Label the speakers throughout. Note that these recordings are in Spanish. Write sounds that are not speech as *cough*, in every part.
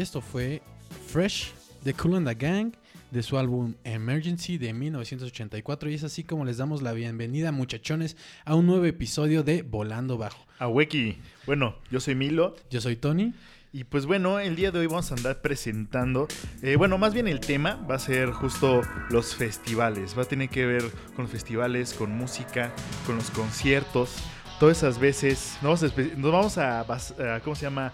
Speaker 1: Y esto fue Fresh de Cool and the Gang de su álbum Emergency de 1984 y es así como les damos la bienvenida muchachones a un nuevo episodio de Volando Bajo.
Speaker 2: A Weki. Bueno, yo soy Milo.
Speaker 1: Yo soy Tony.
Speaker 3: Y pues bueno, el día de hoy vamos a andar presentando, eh, bueno, más bien el tema va a ser justo los festivales, va a tener que ver con los festivales, con música, con los conciertos, todas esas veces, nos vamos a ¿cómo se llama?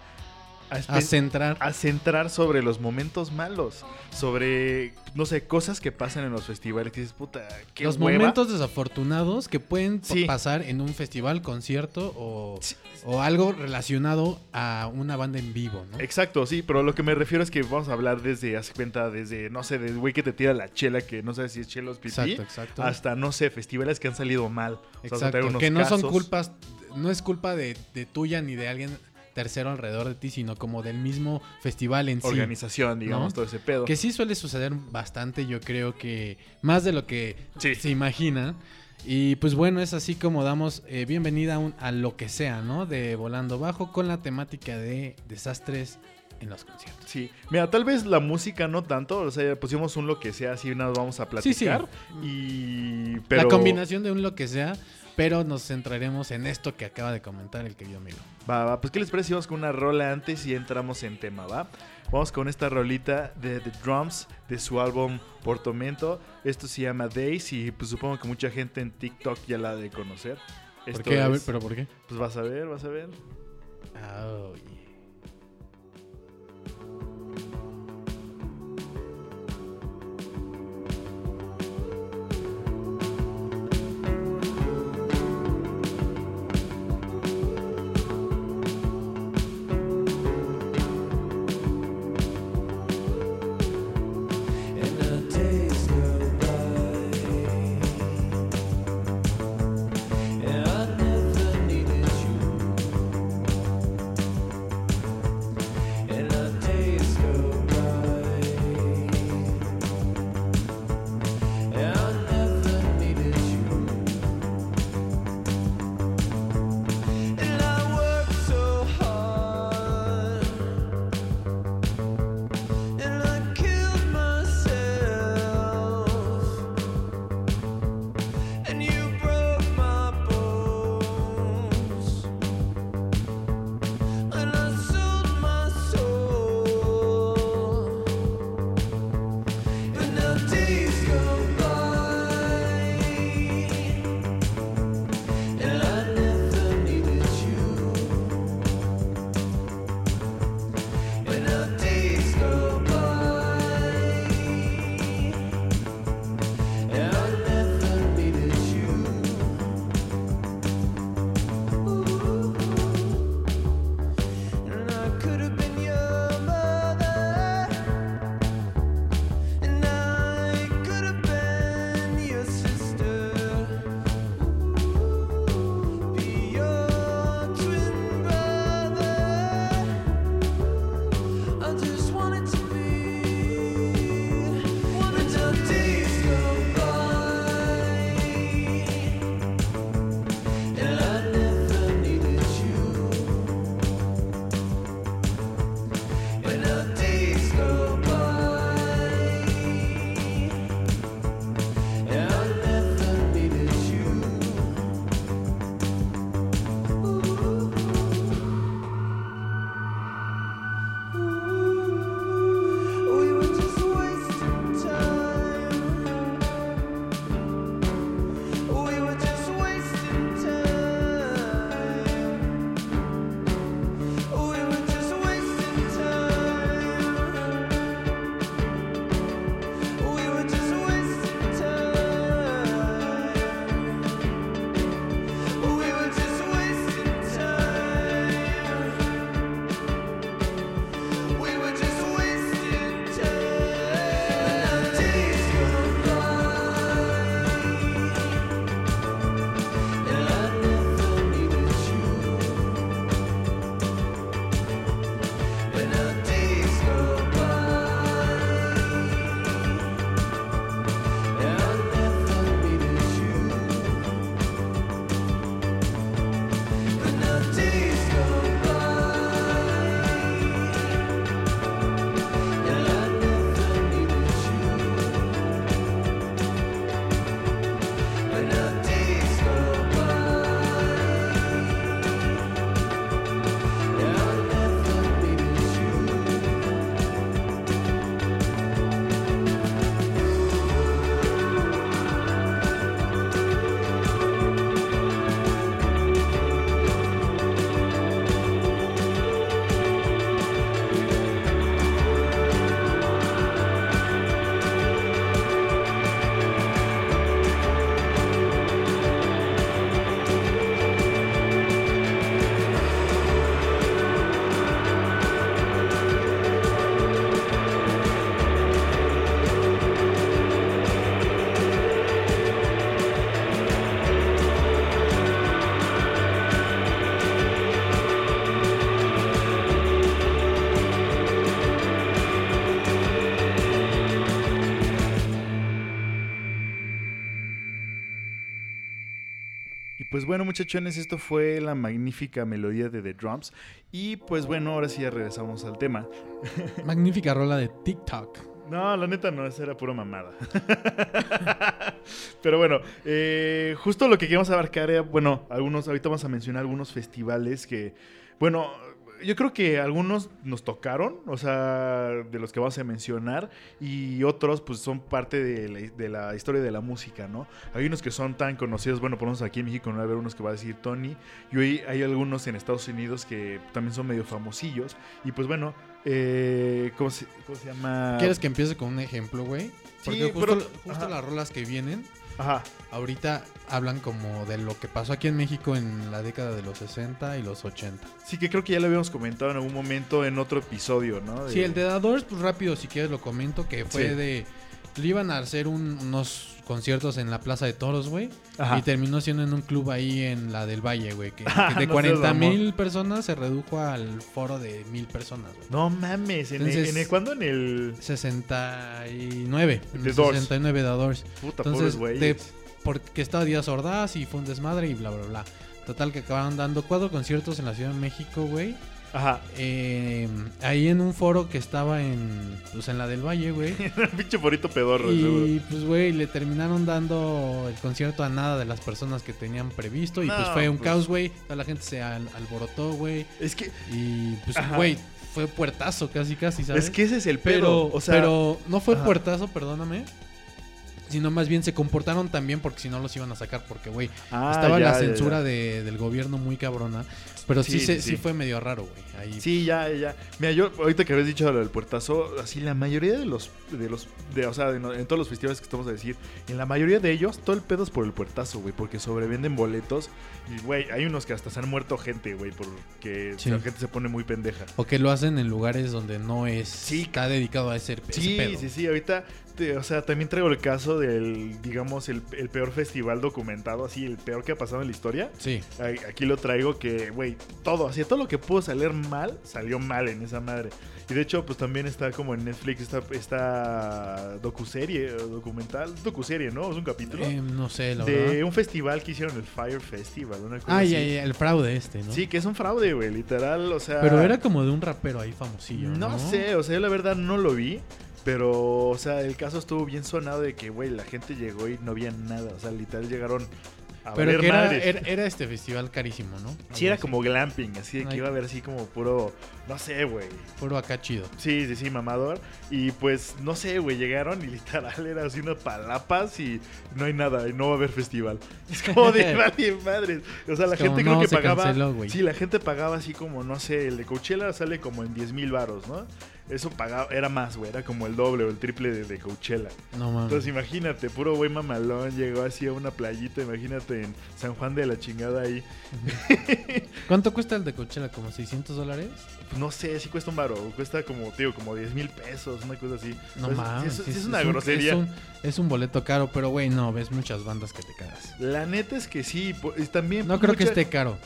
Speaker 3: A,
Speaker 1: centrar.
Speaker 3: a centrar sobre los momentos malos, sobre, no sé, cosas que pasan en los festivales, que dices, puta, qué
Speaker 1: los
Speaker 3: hueva".
Speaker 1: momentos desafortunados que pueden
Speaker 3: Sí.
Speaker 1: pasar en un festival, concierto o,
Speaker 3: Sí.
Speaker 1: o algo relacionado a una banda en vivo, ¿no?
Speaker 3: Exacto, sí, pero lo que me refiero es que vamos a hablar desde, hace cuenta, desde, no sé, del güey que te tira la chela, que no sabes si es chela o pipí,
Speaker 1: Exacto, exacto.
Speaker 3: hasta, no sé, festivales que han salido mal. O sea,
Speaker 1: Exacto, que no son culpas, no es culpa de, de tuya ni de alguien tercero alrededor de ti, sino como del mismo festival en sí.
Speaker 3: Organización, digamos,
Speaker 1: ¿No?
Speaker 3: todo ese pedo.
Speaker 1: Que sí suele suceder bastante, yo creo que más de lo que
Speaker 3: Sí.
Speaker 1: se imagina. Y pues bueno, es así como damos eh, bienvenida a, un- a lo que sea, ¿no? De Volando Bajo con la temática de desastres en los conciertos.
Speaker 3: Sí, mira, tal vez la música no tanto, o sea, pusimos un lo que sea, así nada vamos a
Speaker 1: Sí, sí.
Speaker 3: platicar. Y. Pero...
Speaker 1: La combinación de un lo que sea, pero nos centraremos en esto que acaba de comentar el querido amigo.
Speaker 3: Va, va, pues ¿qué les parece si vamos con una rola antes y entramos en tema, va? Vamos con esta rolita de The Drums de su álbum Portomento. Esto se llama Days y pues supongo que mucha gente en TikTok ya la ha de conocer.
Speaker 1: ¿Por qué? A ver,
Speaker 3: es-
Speaker 1: ¿pero por qué?
Speaker 3: Pues vas a ver, vas a ver.
Speaker 1: Oh, yeah.
Speaker 3: Pues bueno, muchachones, esto fue la magnífica melodía de The Drums. Y pues bueno, ahora sí ya regresamos al tema. *laughs*
Speaker 1: Magnífica rola de TikTok.
Speaker 3: No, la neta no, esa era pura mamada. *laughs* Pero bueno, eh, justo lo que queríamos abarcar era, bueno, algunos, ahorita vamos a mencionar algunos festivales que, bueno, yo creo que algunos nos tocaron, o sea, de los que vamos a mencionar, y otros pues son parte de la, de la historia de la música, ¿no? Hay unos que son tan conocidos, bueno, por lo menos aquí en México no va a haber unos que va a decir Tony, y hoy hay algunos en Estados Unidos que también son medio famosillos, y pues bueno, eh, ¿cómo, se, cómo se llama?
Speaker 1: ¿Quieres que empiece con un ejemplo, güey? Porque
Speaker 3: Sí,
Speaker 1: justo,
Speaker 3: pero-
Speaker 1: justo las rolas que vienen
Speaker 3: Ajá.
Speaker 1: Ahorita hablan como de lo que pasó aquí en México en la década de los 60 y los 80.
Speaker 3: Sí, que creo que ya lo habíamos comentado en algún momento en otro episodio, ¿no?
Speaker 1: Sí, el de Doors, pues rápido, si quieres lo comento, que fue
Speaker 3: Sí.
Speaker 1: de... Le iban a hacer un- unos conciertos en la Plaza de Toros, güey.
Speaker 3: Ajá.
Speaker 1: Y terminó siendo en un club ahí en la del Valle, güey. Que, que *laughs*
Speaker 3: no
Speaker 1: de
Speaker 3: seas
Speaker 1: 40
Speaker 3: mamón.
Speaker 1: mil personas se redujo al foro de mil personas, güey.
Speaker 3: No mames, ¿en, el, en el- ¿cuándo? En el...
Speaker 1: 69. en
Speaker 3: The
Speaker 1: el
Speaker 3: Doors.
Speaker 1: 69 The Doors.
Speaker 3: Puta,
Speaker 1: Entonces,
Speaker 3: pobres
Speaker 1: de-. Porque estaba Díaz Ordaz y fue un desmadre y bla, bla, bla. Total que acabaron dando cuatro conciertos en la Ciudad de México, güey.
Speaker 3: Ajá.
Speaker 1: Eh, ahí en un foro que estaba en, pues, en la del Valle, güey. *laughs*
Speaker 3: Pinche porito pedorro, seguro.
Speaker 1: Y pues, güey, le terminaron dando el concierto a nada de las personas que tenían previsto. Y pues fue un
Speaker 3: pues.
Speaker 1: caos, güey. Toda la gente se al- alborotó, güey.
Speaker 3: Es que,
Speaker 1: Y pues,
Speaker 3: Ajá.
Speaker 1: güey, fue puertazo casi, casi, ¿sabes?
Speaker 3: es que ese es el
Speaker 1: pero,
Speaker 3: pedo. o sea,
Speaker 1: pero no fue
Speaker 3: ajá.
Speaker 1: puertazo, perdóname. Sino más bien se comportaron también porque si no los iban a sacar. Porque, güey,
Speaker 3: Ah,
Speaker 1: estaba
Speaker 3: ya,
Speaker 1: la censura
Speaker 3: ya.
Speaker 1: De, del gobierno muy cabrona. Pero sí,
Speaker 3: Sí,
Speaker 1: se-
Speaker 3: sí,
Speaker 1: sí
Speaker 3: sí.
Speaker 1: fue medio raro, güey. Ahí
Speaker 3: Sí, ya, ya. Mira, yo ahorita que habías dicho lo del puertazo, así la mayoría de los, de los, de, o sea, de en todos los festivales que estamos a decir, en la mayoría de ellos, todo el pedo es por el puertazo, güey, porque sobrevenden boletos y, güey, hay unos que hasta se han muerto gente, güey, porque
Speaker 1: Sí.
Speaker 3: la gente se pone muy pendeja.
Speaker 1: O que lo hacen en lugares donde no es.
Speaker 3: Sí.
Speaker 1: Está dedicado a ese, ese
Speaker 3: Sí,
Speaker 1: pedo.
Speaker 3: sí, sí, ahorita, te- o sea, también traigo el caso del, digamos, el, el peor festival documentado, así, el peor que ha pasado en la historia.
Speaker 1: Sí.
Speaker 3: Aquí lo traigo que, güey, todo, así, todo lo que pudo salir mal, salió mal en esa madre. Y de hecho, pues también está como en Netflix esta, esta docuserie, o documental, docuserie, ¿no? Es un capítulo.
Speaker 1: Eh, no sé, la
Speaker 3: de
Speaker 1: verdad.
Speaker 3: un festival que hicieron, el Fire Festival, una cosa
Speaker 1: Ah,
Speaker 3: así.
Speaker 1: ya, ya, el fraude este, ¿no?
Speaker 3: Sí, que es un fraude, güey, literal, o sea...
Speaker 1: Pero era como de un rapero ahí famosillo. No,
Speaker 3: No, sé, o sea, yo la verdad no lo vi. Pero, o sea, el caso estuvo bien sonado de que, güey, la gente llegó y no había nada. O sea, literal llegaron a
Speaker 1: Pero
Speaker 3: valer
Speaker 1: que era,
Speaker 3: madres.
Speaker 1: era, era este festival carísimo, ¿no?
Speaker 3: Sí, era
Speaker 1: así.
Speaker 3: como glamping, así de que
Speaker 1: Ay.
Speaker 3: iba a haber así como puro, no sé, güey.
Speaker 1: Puro acá chido.
Speaker 3: Sí, sí, sí, mamador. Y pues, no sé, güey, llegaron y literal era así unas palapas y no hay nada, y no va a haber festival. *laughs* Es como de *laughs* vale madres. O sea, la
Speaker 1: Es como,
Speaker 3: gente creo
Speaker 1: no,
Speaker 3: que pagaba.
Speaker 1: canceló,
Speaker 3: sí, la gente pagaba así como, no sé, el de Coachella sale como en 10 mil baros, ¿no? Eso pagaba, era más, güey, era como el doble o el triple de, de Coachella.
Speaker 1: No mames.
Speaker 3: Entonces imagínate, puro güey mamalón, llegó así a una playita, imagínate en San Juan de la chingada ahí. *laughs*
Speaker 1: ¿Cuánto cuesta el de Coachella? ¿Como 600 dólares?
Speaker 3: Pues no sé, sí cuesta un baro, cuesta como, tío, como 10 mil pesos, una cosa así.
Speaker 1: No
Speaker 3: Pues,
Speaker 1: mames.
Speaker 3: sí, es, sí es una
Speaker 1: un-
Speaker 3: grosería.
Speaker 1: Es un, es un boleto caro, pero güey, no, ves muchas bandas que te cagas.
Speaker 3: La neta es que sí, y también...
Speaker 1: No creo que esté caro.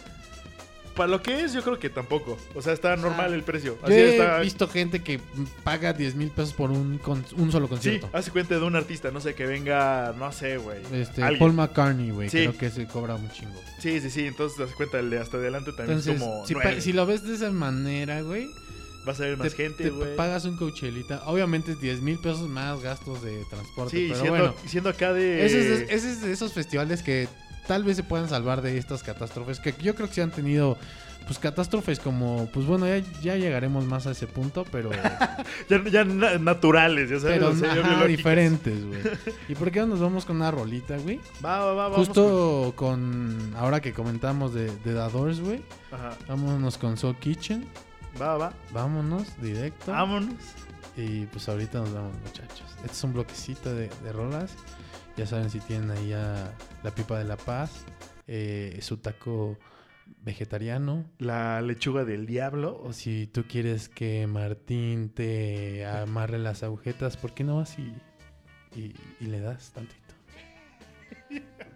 Speaker 3: Para lo que es, yo creo que tampoco. O sea, está normal el precio.
Speaker 1: Yo
Speaker 3: Así
Speaker 1: he
Speaker 3: está...
Speaker 1: visto gente que paga 10 mil pesos por un, con- un solo
Speaker 3: Sí,
Speaker 1: concierto.
Speaker 3: hace cuenta de un artista, no sé, que venga, no sé, güey.
Speaker 1: Este,
Speaker 3: alguien.
Speaker 1: Paul McCartney, güey,
Speaker 3: Sí.
Speaker 1: creo que se cobra un chingo.
Speaker 3: Sí, sí, sí, entonces hace cuenta el de hasta adelante también
Speaker 1: Entonces,
Speaker 3: es como...
Speaker 1: si, pa-
Speaker 3: nueve.
Speaker 1: si lo ves de esa manera, güey,
Speaker 3: Vas a ver
Speaker 1: te,
Speaker 3: más gente,
Speaker 1: te
Speaker 3: güey.
Speaker 1: pagas un Coachelita. Obviamente 10 mil pesos más gastos de transporte,
Speaker 3: Sí,
Speaker 1: pero
Speaker 3: siendo,
Speaker 1: bueno.
Speaker 3: siendo acá de...
Speaker 1: Ese es, de- ese es de esos festivales que tal vez se puedan salvar de estas catástrofes. Que yo creo que se han tenido, pues, catástrofes como, pues bueno, ya, ya llegaremos más a ese punto, pero, *laughs*
Speaker 3: Ya, ya na- naturales, ya sabes.
Speaker 1: pero
Speaker 3: o sea,
Speaker 1: ajá, diferentes, güey. *laughs* ¿Y por qué no nos vamos con una rolita, güey?
Speaker 3: Va, va, va, vamos
Speaker 1: Justo con, ahora que comentamos de, de The Doors, güey.
Speaker 3: con- Ajá.
Speaker 1: Vámonos con Soul Kitchen.
Speaker 3: Va, va.
Speaker 1: Vámonos directo.
Speaker 3: Vámonos.
Speaker 1: Y pues ahorita nos vemos, muchachos. Este es un bloquecito de, de rolas. Ya saben si tienen ahí a la pipa de la paz, eh, su taco vegetariano.
Speaker 3: La lechuga del diablo.
Speaker 1: O si tú quieres que Martín te amarre las agujetas, ¿por qué no vas y, y- y le das tantito? *laughs*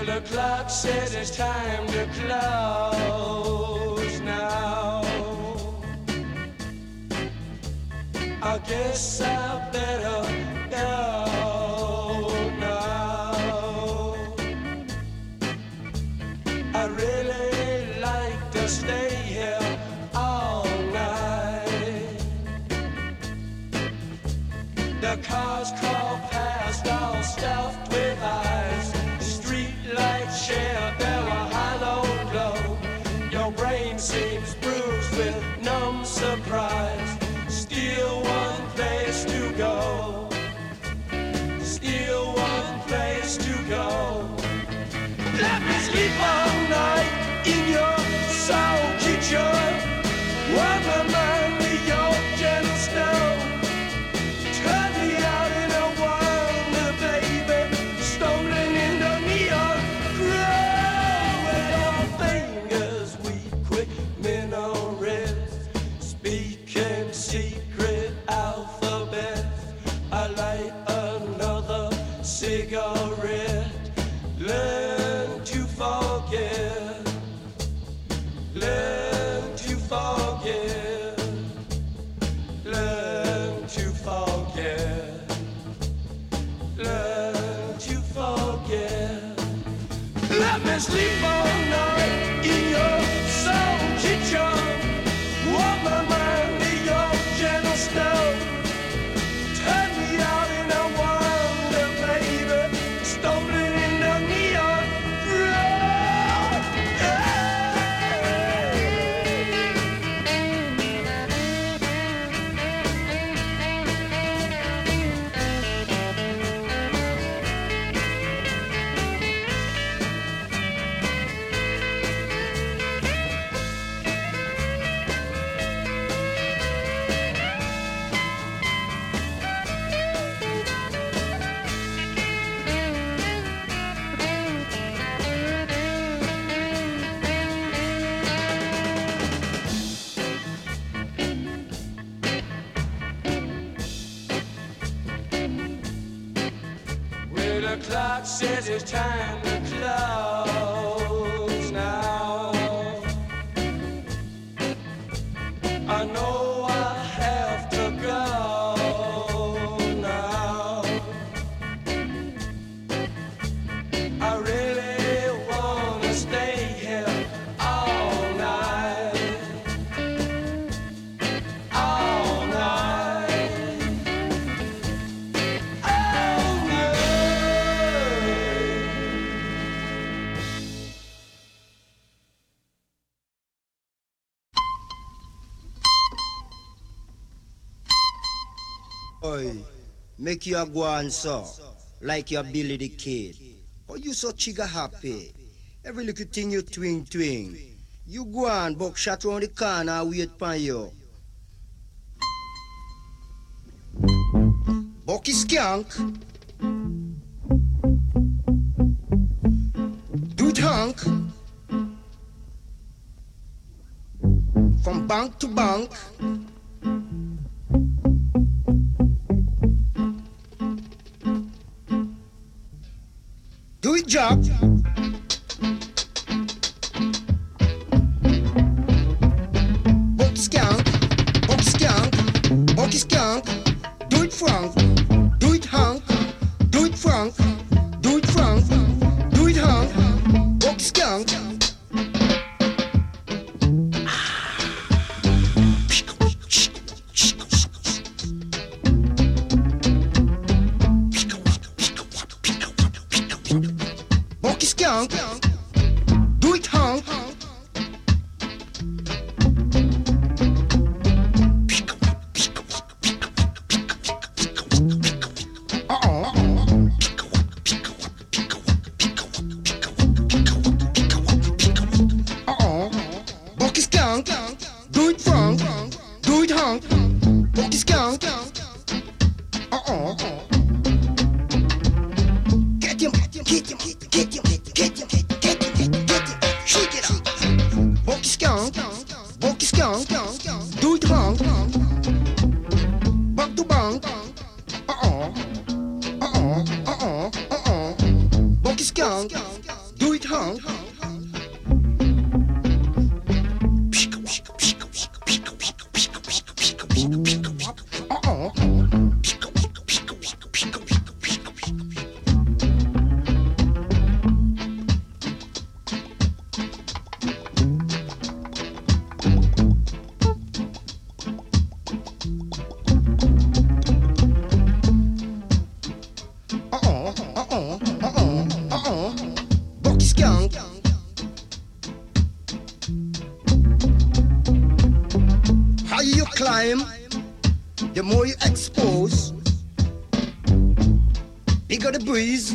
Speaker 4: till the clock says it's time to close now. I guess I better go now. I really like to stay here all night. The cars crawl. Let me
Speaker 5: Oi, make you go on so, like your Billy the Kid. Oh, you so chiga happy. Every little thing you twing twing. You go on, buckshot round the corner, wait pon you. Bucky Skank. Dude Hank. From bank to bank. jock. Climb, the more you expose. Bigger the breeze,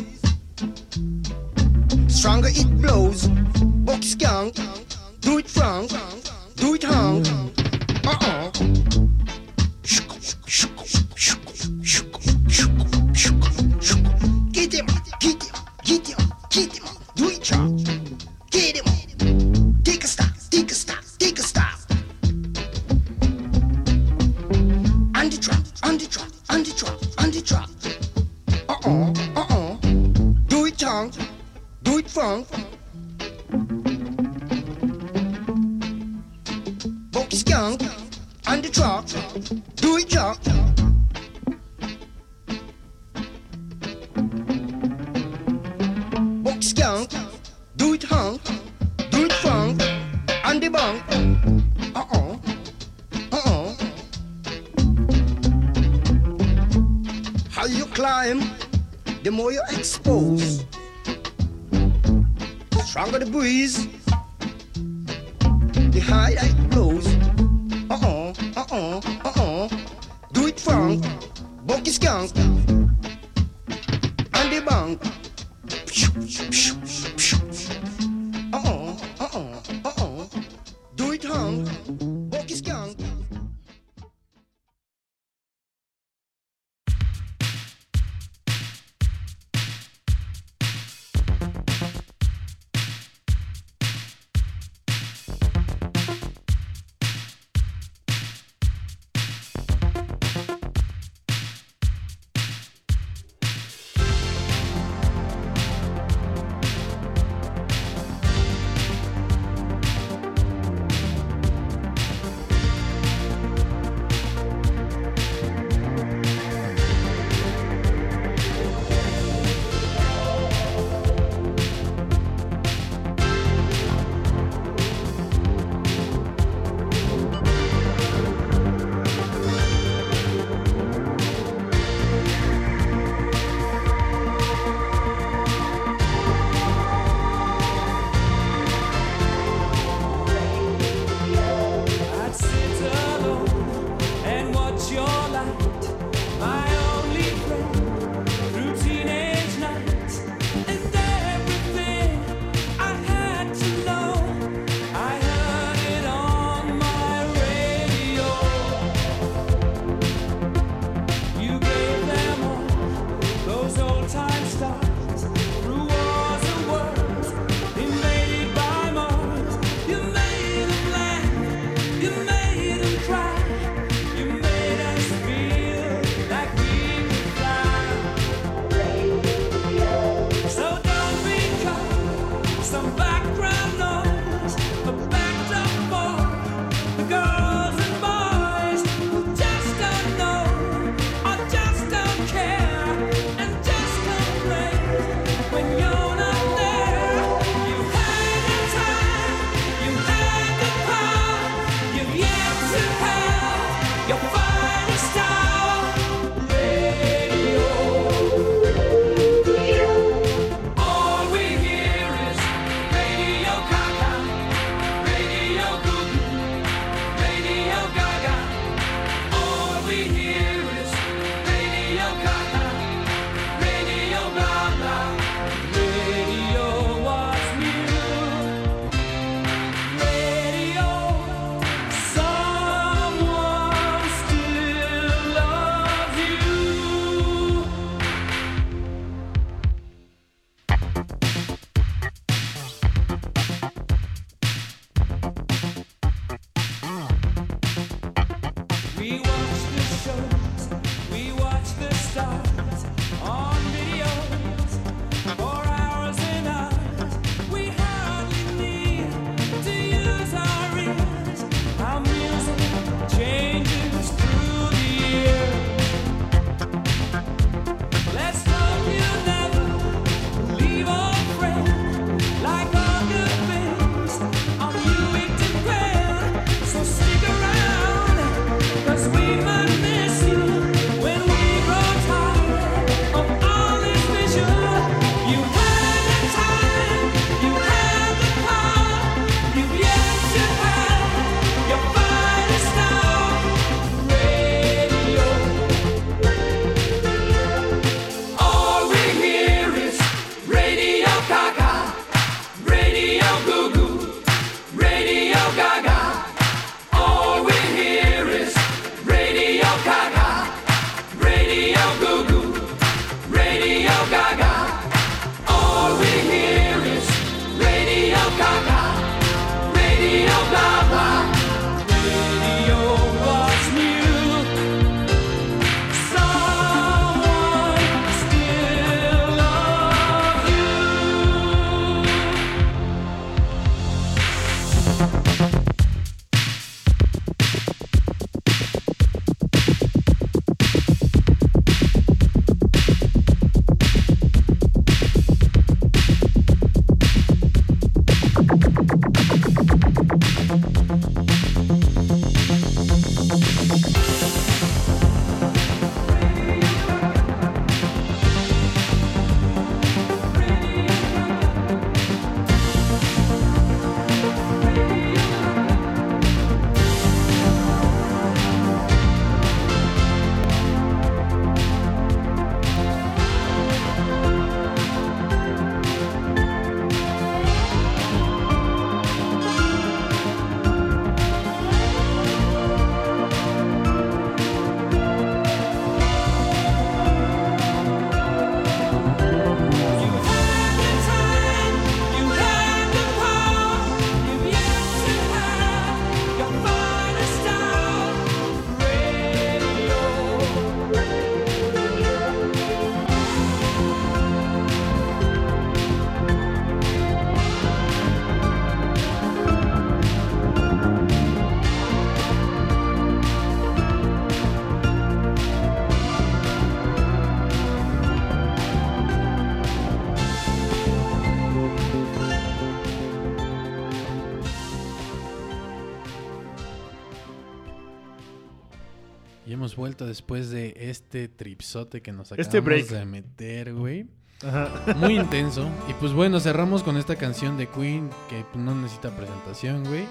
Speaker 1: después de este tripsote que nos acabamos
Speaker 3: Este break.
Speaker 1: de meter, güey.
Speaker 3: Ajá.
Speaker 1: Muy *laughs* intenso. Y pues bueno, cerramos con esta canción de Queen que no necesita presentación, güey.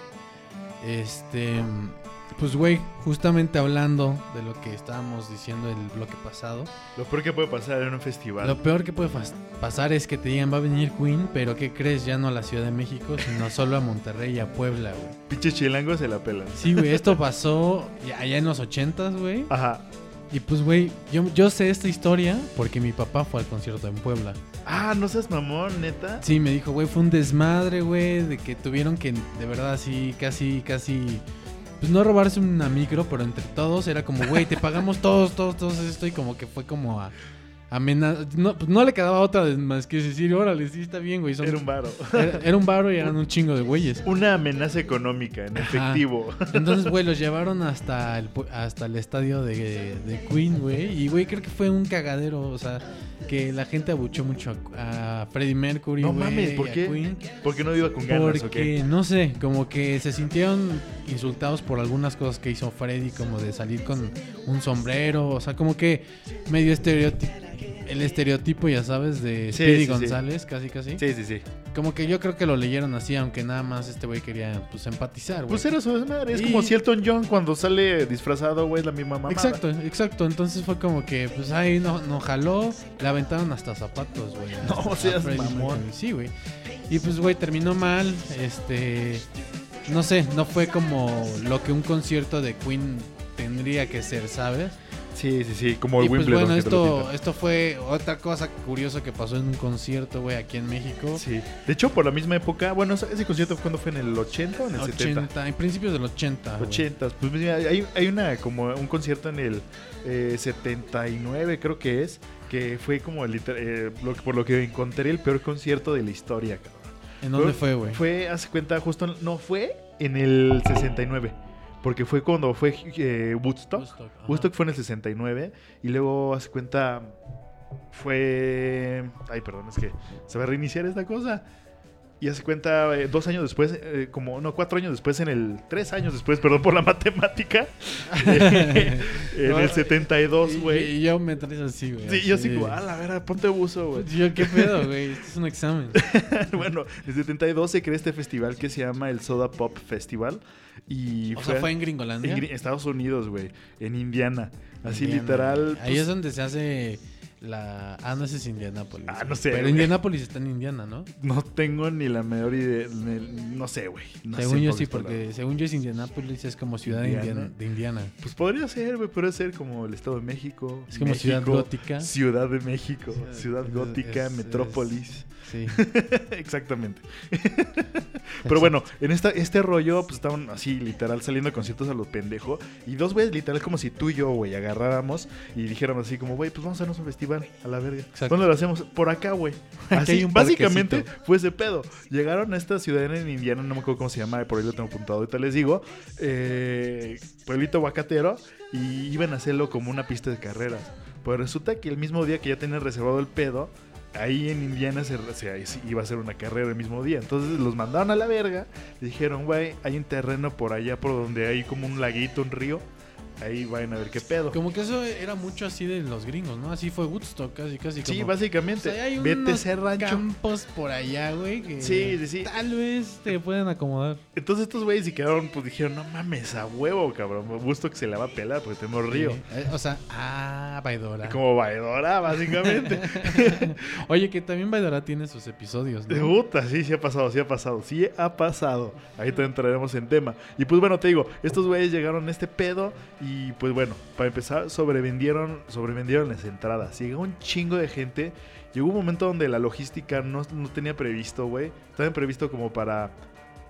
Speaker 1: Este, pues güey, justamente hablando de lo que estábamos diciendo el bloque pasado,
Speaker 3: Lo peor que puede pasar en un festival.
Speaker 1: lo peor que puede pasar es que te digan va a venir Queen, pero ¿qué crees? Ya no a la Ciudad de México, sino solo a Monterrey y a Puebla, güey.
Speaker 3: Pinches chilangos se la pelan.
Speaker 1: Sí, güey, esto pasó allá en los ochentas, güey.
Speaker 3: Ajá.
Speaker 1: Y pues, güey, yo, yo sé esta historia porque mi papá fue al concierto en Puebla.
Speaker 3: Ah, no seas mamón, neta.
Speaker 1: Sí, me dijo, güey, fue un desmadre, güey, de que tuvieron que, de verdad, así, casi, casi, pues no robarse una micro, pero entre todos era como, güey, te pagamos todos, todos, todos esto, y como que fue como a amenaza. No, pues no le quedaba otra más que decir, órale, sí está bien, güey. son-
Speaker 3: Era un varo.
Speaker 1: era, era un baro y eran un *laughs* chingo de güeyes.
Speaker 3: Una amenaza económica en
Speaker 1: Ajá.
Speaker 3: efectivo.
Speaker 1: Entonces, güey, los *laughs* llevaron hasta el, hasta el estadio de, de Queen, güey. Y, güey, creo que fue un cagadero. O sea, que la gente abuchó mucho a, a Freddie Mercury,
Speaker 3: No mames, ¿por qué?
Speaker 1: Queen.
Speaker 3: ¿Por qué no iba con ganas o
Speaker 1: Porque,
Speaker 3: qué?
Speaker 1: no sé, como que se sintieron insultados por algunas cosas que hizo Freddy, como de salir con un sombrero, o sea, como que medio estereotipo, el estereotipo, ya sabes, de
Speaker 3: Sí,
Speaker 1: Speedy
Speaker 3: sí, sí.
Speaker 1: González, casi casi.
Speaker 3: Sí, sí, sí.
Speaker 1: Como que yo creo que lo leyeron así, aunque nada más este güey quería, pues, empatizar, güey.
Speaker 3: Pues era su desmadre. Es
Speaker 1: Y-
Speaker 3: como si Elton John cuando sale disfrazado, güey, es la misma mamá.
Speaker 1: Exacto, exacto. Entonces fue como que, pues ahí no, no jaló, le aventaron hasta zapatos, güey. *laughs*
Speaker 3: No
Speaker 1: a
Speaker 3: seas
Speaker 1: Freddie
Speaker 3: mamón.
Speaker 1: Mercury. Sí, güey. Y pues, güey, terminó mal. Este. No sé, no fue como lo que un concierto de Queen tendría que ser, ¿sabes?
Speaker 3: Sí, sí, sí. Como el
Speaker 1: y pues
Speaker 3: Wimbledon.
Speaker 1: bueno,
Speaker 3: te lo
Speaker 1: esto, esto fue otra cosa curiosa que pasó en un concierto, güey, aquí en México.
Speaker 3: Sí. De hecho, por la misma época, bueno, ese concierto cuando fue en el 80 o en el 70.
Speaker 1: 80, en principios del 80. güey.
Speaker 3: 80. Pues mira, hay, hay una como un concierto en el eh, 79, creo que es, que fue como liter- eh, por lo que encontré el peor concierto de la historia, cabrón.
Speaker 1: ¿En dónde fue, güey?
Speaker 3: Fue, hace cuenta, justo, no fue en el 69, porque fue cuando fue eh, Woodstock.
Speaker 1: Woodstock.
Speaker 3: Woodstock fue en el 69 y luego hace cuenta fue... Ay, perdón, es que se va a reiniciar esta cosa. Y hace cuenta eh, dos años después, eh, como no, cuatro años después, en el... Tres años después, perdón por la matemática. *laughs* eh, en
Speaker 1: No,
Speaker 3: el 72,
Speaker 1: Y-
Speaker 3: güey.
Speaker 1: Y yo me traes así, güey.
Speaker 3: Sí, yo
Speaker 1: así
Speaker 3: como, a la vera, ponte buzo, güey.
Speaker 1: Yo, ¿qué pedo, güey? Esto es un examen. *laughs*
Speaker 3: bueno, en el 72 se crea este festival que se llama el Soda Pop Festival. Y
Speaker 1: O sea, fue en Gringolandia.
Speaker 3: en Estados Unidos, güey. En Indiana. Así
Speaker 1: Indiana.
Speaker 3: literal.
Speaker 1: Ahí
Speaker 3: pues,
Speaker 1: es donde se hace la. Ah, no, ese es Indianápolis.
Speaker 3: Ah, no sé,
Speaker 1: Pero
Speaker 3: güey.
Speaker 1: Indianápolis está en Indiana, ¿no?
Speaker 3: No tengo ni la menor idea. ni- No sé, güey. No
Speaker 1: según
Speaker 3: sé,
Speaker 1: yo sí, porque según yo es Indianápolis, es como ciudad de
Speaker 3: Indiana.
Speaker 1: Indiana. de Indiana.
Speaker 3: Pues podría ser, güey. Podría ser como el Estado de México.
Speaker 1: Es como
Speaker 3: México,
Speaker 1: ciudad gótica.
Speaker 3: Ciudad de México.
Speaker 1: Ciudad-
Speaker 3: gótica,
Speaker 1: es-
Speaker 3: metrópolis.
Speaker 1: Sí. *laughs*
Speaker 3: Exactamente. Pero bueno, en esta, este rollo, pues estaban así, literal, saliendo de conciertos a los pendejos. Y dos güeyes, literal, como si tú y yo, güey, agarráramos y dijéramos así, como, güey, pues vamos a hacernos un festival a la verga.
Speaker 1: Exacto.
Speaker 3: ¿Dónde lo hacemos? Por acá, güey. *laughs* Así,
Speaker 1: un
Speaker 3: básicamente fue ese pedo. Llegaron a esta ciudad en Indiana, no me acuerdo cómo se llama, por ahí lo tengo apuntado, ahorita les digo. Eh, pueblito aguacatero, y iban a hacerlo como una pista de carreras. Pues resulta que el mismo día que ya tenían reservado el pedo, ahí en Indiana se, iba a hacer una carrera el mismo día. Entonces los mandaron a la verga. Dijeron, güey, hay un terreno por allá por donde hay como un laguito, un río. Ahí vayan a ver qué pedo.
Speaker 1: Como que eso era mucho así de los gringos, ¿no? Así fue Woodstock, casi, casi.
Speaker 3: Sí,
Speaker 1: como,
Speaker 3: básicamente.
Speaker 1: O sea, hay
Speaker 3: Vete a
Speaker 1: unos
Speaker 3: ese rancho.
Speaker 1: campos por allá, güey, que
Speaker 3: Sí, sí, sí.
Speaker 1: tal vez te pueden acomodar.
Speaker 3: Entonces estos güeyes se quedaron, pues dijeron, no mames, a huevo, cabrón. Que se la va a pelar porque tenemos río.
Speaker 1: Sí. Eh, O sea, ah, Baidora.
Speaker 3: Como vaedora, básicamente. *laughs*
Speaker 1: Oye, que también Baidora tiene sus episodios,
Speaker 3: De
Speaker 1: ¿no?
Speaker 3: puta, sí, sí ha pasado, sí ha pasado, sí ha pasado. Ahí te entraremos en tema. Y pues bueno, te digo, estos güeyes llegaron a este pedo y pues bueno, para empezar, sobrevendieron, sobrevendieron las entradas. Llegó un chingo de gente. Llegó un momento donde la logística no, no tenía previsto, güey. Estaba previsto como para,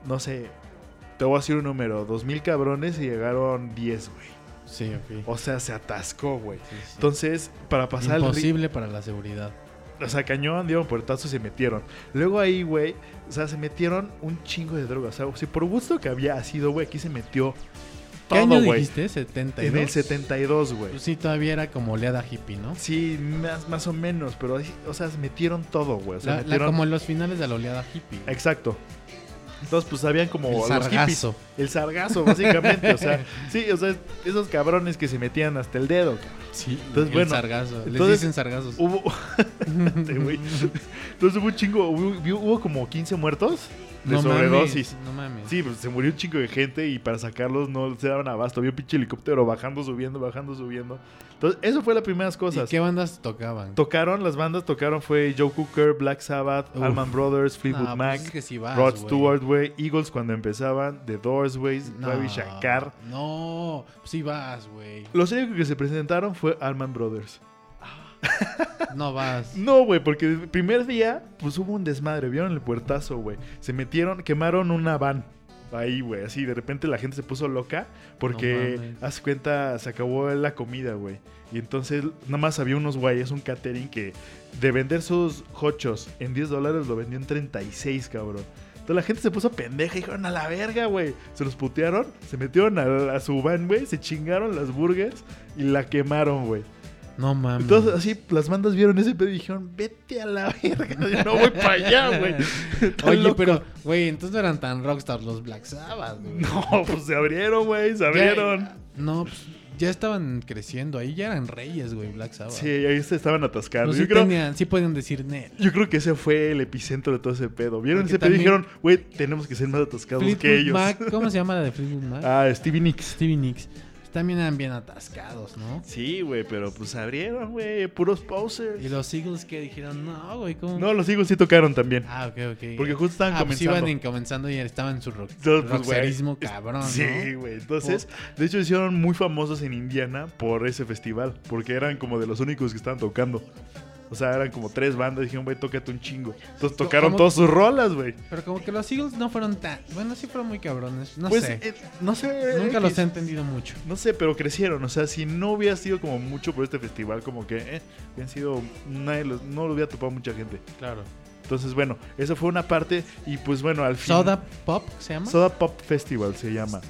Speaker 3: no sé, te voy a decir un número, dos mil cabrones y llegaron 10, güey.
Speaker 1: Sí, ok.
Speaker 3: O sea, se atascó, güey.
Speaker 1: Sí, sí.
Speaker 3: Entonces, para pasar el
Speaker 1: Imposible para la seguridad.
Speaker 3: o sea, cañón, dieron puertazos y se metieron. Luego ahí, güey, o sea, se metieron un chingo de drogas. O sea, si por gusto que había sido, güey, aquí se metió
Speaker 1: ¿Qué
Speaker 3: todo,
Speaker 1: año dijiste? 72.
Speaker 3: En el 72, güey.
Speaker 1: Pues sí, todavía era como oleada hippie, ¿no?
Speaker 3: Sí, más, más o menos, pero, o sea, se metieron todo, güey. O sea, metieron...
Speaker 1: como en los finales de la oleada hippie.
Speaker 3: Exacto. Entonces, pues habían como
Speaker 1: El
Speaker 3: los hippies. El sargazo, básicamente. o sea, *laughs* sí, o sea, esos cabrones que se metían hasta el dedo.
Speaker 1: Sí,
Speaker 3: Entonces,
Speaker 1: el
Speaker 3: bueno,
Speaker 1: sargazo. Les
Speaker 3: entonces-
Speaker 1: dicen sargazos.
Speaker 3: Hubo. *laughs* Este. *laughs* Entonces hubo un chingo. Hubo, hubo como 15 muertos de
Speaker 1: no
Speaker 3: sobredosis.
Speaker 1: mames, no mames.
Speaker 3: Sí, pues se murió un chingo de gente y para sacarlos no se daban abasto. Había un pinche helicóptero bajando, subiendo, bajando, subiendo. Entonces, eso fue las primeras
Speaker 1: ¿Y
Speaker 3: cosas.
Speaker 1: qué bandas tocaban?
Speaker 3: Tocaron, las bandas tocaron fue Joe Cooker, Black Sabbath,
Speaker 1: Uf.
Speaker 3: Allman Brothers, Fleetwood
Speaker 1: pues
Speaker 3: Mac,
Speaker 1: es que sí vas,
Speaker 3: Rod. Stewart, güey, Eagles cuando empezaban, The Doors, güey,
Speaker 1: No,
Speaker 3: Ravi Shankar.
Speaker 1: No, sí vas, güey.
Speaker 3: Los únicos que se presentaron fue Allman Brothers. *laughs*
Speaker 1: No vas.
Speaker 3: No, güey, porque el primer día, pues hubo un desmadre. Vieron el puertazo, güey. Se metieron, quemaron una van. Ahí, güey, así de repente la gente se puso loca porque,
Speaker 1: No
Speaker 3: haz cuenta, se acabó la comida, güey. Y entonces, nada más había unos güeyes, un catering que de vender sus hochos en 10 dólares lo vendió en 36, cabrón. Entonces la gente se puso pendeja y dijeron a la verga, güey. Se los putearon, se metieron a, a su van, güey, se chingaron las burgers y la quemaron, güey.
Speaker 1: No mames.
Speaker 3: Entonces, así, las bandas vieron ese pedo y dijeron, vete a la verga. Yo no voy para allá, güey. *laughs*
Speaker 1: Oye,
Speaker 3: locos.
Speaker 1: pero, güey, entonces no eran tan rockstars los Black Sabbath, güey.
Speaker 3: No, pues se abrieron, güey, se
Speaker 1: Ya-
Speaker 3: abrieron.
Speaker 1: No, pues ya estaban creciendo. Ahí ya eran reyes, güey, Black Sabbath.
Speaker 3: Sí, ahí se estaban atascando.
Speaker 1: Pues
Speaker 3: yo,
Speaker 1: sí,
Speaker 3: creo,
Speaker 1: tenían, sí podían decir net.
Speaker 3: yo creo que ese fue el epicentro de todo ese pedo. Vieron
Speaker 1: Porque
Speaker 3: ese pedo y dijeron, güey, tenemos que ser más atascados que ellos.
Speaker 1: Mac, ¿cómo se llama la de Fleetwood Mac?
Speaker 3: Ah, Stevie Nicks.
Speaker 1: Stevie Nicks. También eran bien atascados, ¿no?
Speaker 3: Sí, güey, pero pues abrieron, güey, puros posers.
Speaker 1: Y los Eagles que dijeron, no, güey, ¿cómo?
Speaker 3: No, los Eagles sí tocaron también.
Speaker 1: Ah, ok, ok.
Speaker 3: Porque justo estaban
Speaker 1: ah, pues
Speaker 3: comenzando.
Speaker 1: iban en- comenzando y estaban en su rock,
Speaker 3: Entonces, pues,
Speaker 1: cabrón.
Speaker 3: Sí, güey. Entonces, de hecho, hicieron muy famosos en Indiana por ese festival. Porque eran como de los únicos que estaban tocando. O sea, eran como tres bandas. Dijeron, güey, tócate un chingo. Entonces tocaron todas sus rolas, güey.
Speaker 1: Pero como que los Eagles no fueron tan... Bueno, sí fueron muy cabrones. No
Speaker 3: pues,
Speaker 1: sé.
Speaker 3: eh, no sé.
Speaker 1: Nunca los he entendido mucho.
Speaker 3: No sé, pero crecieron. O sea, si no hubiera sido como mucho por este festival, como que, eh, hubieran sido. Nadie los- no lo hubiera topado mucha gente.
Speaker 1: Claro.
Speaker 3: Entonces, bueno, eso fue una parte. Y pues bueno, al fin.
Speaker 1: Soda Pop se llama.
Speaker 3: Soda Pop Festival se llama.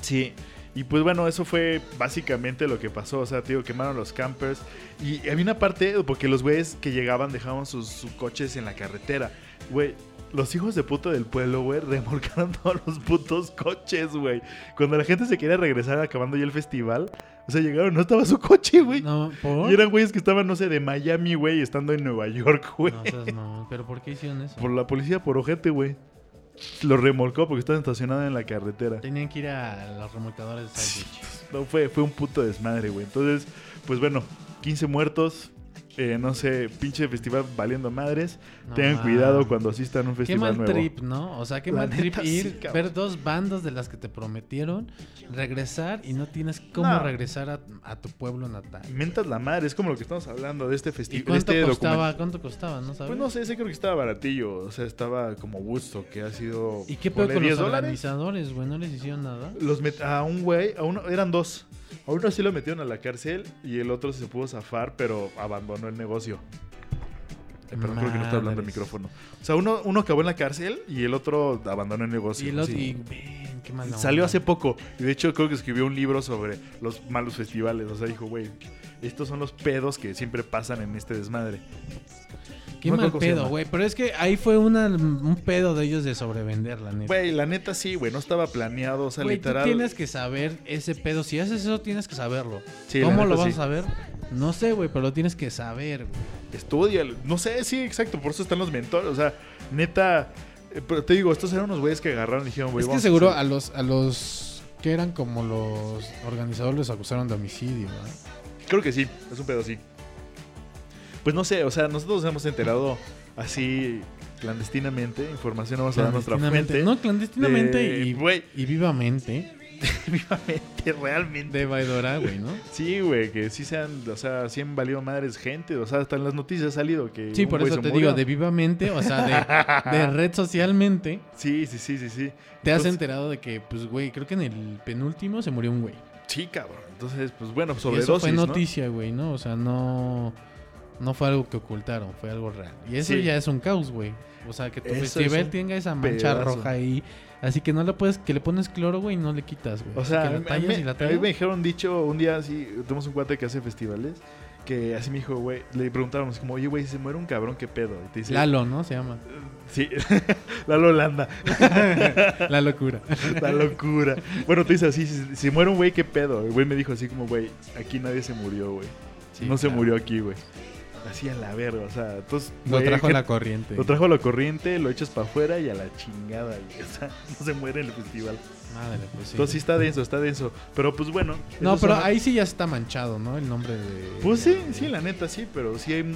Speaker 3: Sí. Y pues bueno, eso fue básicamente lo que pasó. O sea, tío, quemaron los campers. Y había una parte, porque los güeyes que llegaban dejaban sus, sus coches en la carretera. Güey, los hijos de puta del pueblo, güey, *laughs* remolcaron todos los putos coches, güey. Cuando la gente se quería regresar acabando ya el festival, o sea, llegaron, no estaba su coche, güey.
Speaker 1: No, ¿por?
Speaker 3: Y eran güeyes que estaban, no sé, de Miami, güey, estando en Nueva York, güey.
Speaker 1: No, mamón. ¿Pero por qué hicieron eso?
Speaker 3: Por la policía, por ojete, güey. Lo remolcó porque estaba estacionado en la carretera.
Speaker 1: Tenían que ir a los remolcadores de South Beach.
Speaker 3: No, fue, fue un puto desmadre, güey. Entonces, pues bueno, 15 muertos. Eh, no sé, pinche festival valiendo madres.
Speaker 1: No
Speaker 3: Tengan cuidado cuando asistan a un
Speaker 1: Qué
Speaker 3: festival
Speaker 1: mal
Speaker 3: nuevo.
Speaker 1: trip, ¿no? O sea, qué
Speaker 3: La
Speaker 1: mal trip ir,
Speaker 3: sí,
Speaker 1: ver dos bandas de las que te prometieron, regresar y no tienes cómo
Speaker 3: No.
Speaker 1: regresar a, a tu pueblo natal.
Speaker 3: Mentas la madre, es como lo que estamos hablando de este
Speaker 1: ¿Y
Speaker 3: festival.
Speaker 1: cuánto
Speaker 3: este
Speaker 1: costaba? ¿Cuánto costaba? ¿No sabes?
Speaker 3: Pues no sé, ese creo que estaba baratillo. O sea, estaba como gusto, que ha sido.
Speaker 1: ¿Y qué
Speaker 3: ponle
Speaker 1: con
Speaker 3: 10
Speaker 1: los organizadores, güey? ¿No les hicieron nada?
Speaker 3: Los met- a un güey, a uno, eran dos. A uno sí lo metieron a la cárcel y el otro se pudo zafar, pero abandonó el negocio. Eh, perdón, creo que no está hablando el micrófono. O sea, uno, uno acabó en la cárcel y el otro abandonó el negocio.
Speaker 1: y el otro,
Speaker 3: sí.
Speaker 1: y ven, qué mala
Speaker 3: Salió
Speaker 1: onda.
Speaker 3: hace poco. Y de hecho, creo que escribió un libro sobre los malos festivales. O sea, dijo, güey, estos son los pedos que siempre pasan en este desmadre.
Speaker 1: Qué
Speaker 3: no
Speaker 1: mal pedo, güey. Pero es que ahí fue una, un pedo de ellos de sobrevender, la neta.
Speaker 3: Güey, la neta sí, güey, no estaba planeado. O sea,
Speaker 1: tú
Speaker 3: literal.
Speaker 1: tienes que saber ese pedo. Si haces eso, tienes que saberlo.
Speaker 3: Sí,
Speaker 1: ¿Cómo lo vas
Speaker 3: sí.
Speaker 1: a saber? No sé, güey, pero lo tienes que saber, güey.
Speaker 3: Estudia, no sé, sí, exacto, por eso están los mentores, o sea, neta, eh, pero te digo, estos eran unos güeyes que agarraron y dijeron, güey,
Speaker 1: Es que
Speaker 3: a
Speaker 1: seguro a los, a los que eran como los organizadores los acusaron de homicidio, ¿verdad?
Speaker 3: Creo que sí, es un pedo así. Pues no sé, o sea, nosotros nos hemos enterado así clandestinamente, información vamos a dar nuestra fuente.
Speaker 1: No, clandestinamente
Speaker 3: de-
Speaker 1: y,
Speaker 3: güey.
Speaker 1: y vivamente. *laughs*
Speaker 3: Vivamente, realmente.
Speaker 1: De Baidora, güey, ¿no?
Speaker 3: Sí, güey, que sí sean, o sea, sí han valido madres gente, o sea, hasta en las noticias ha salido que
Speaker 1: Sí, por eso
Speaker 3: se
Speaker 1: te
Speaker 3: murió.
Speaker 1: digo, de vivamente, o sea, de, *laughs* de red socialmente,
Speaker 3: Sí, sí, sí, sí, sí.
Speaker 1: te has enterado de que, pues, güey, creo que en el penúltimo se murió un güey.
Speaker 3: Sí, cabrón. Entonces, pues bueno, sobre
Speaker 1: eso fue
Speaker 3: ¿no?
Speaker 1: noticia, güey, ¿no? O sea, no, no fue algo que ocultaron, fue algo real. Y eso
Speaker 3: Sí.
Speaker 1: ya es un caos, güey. O sea, que tu
Speaker 3: Eso es
Speaker 1: festival tenga esa mancha
Speaker 3: pedazo.
Speaker 1: roja ahí. Así que no le puedes, que le pones cloro, güey, y no le quitas, güey.
Speaker 3: O sea,
Speaker 1: que la tallas
Speaker 3: me,
Speaker 1: y la
Speaker 3: a mí me dijeron dicho un día así, tenemos un cuate que hace festivales que así me dijo, güey, le preguntábamos como, oye, güey, si se muere un cabrón, ¿qué pedo? Y te dice,
Speaker 1: Lalo, ¿no? Se llama. *laughs*
Speaker 3: Sí, *laughs* Lalo Holanda, *laughs*
Speaker 1: La locura.
Speaker 3: la locura. Bueno, te dice así, si, si muere un güey, ¿qué pedo? El güey me dijo así como, güey, aquí nadie se murió, güey.
Speaker 1: Sí,
Speaker 3: no se murió aquí, güey. Así a la verga, o sea, entonces...
Speaker 1: Lo
Speaker 3: güey,
Speaker 1: trajo
Speaker 3: ¿qué-
Speaker 1: la corriente.
Speaker 3: Lo trajo a la corriente, lo echas para afuera y a la chingada, güey. *laughs* O sea, no se muere el festival.
Speaker 1: Madre, pues sí.
Speaker 3: Entonces sí está denso, está denso. Pero pues bueno.
Speaker 1: No, pero
Speaker 3: son-
Speaker 1: ahí sí ya está manchado, ¿no? El nombre de.
Speaker 3: Pues sí, sí, la neta sí, pero sí hay,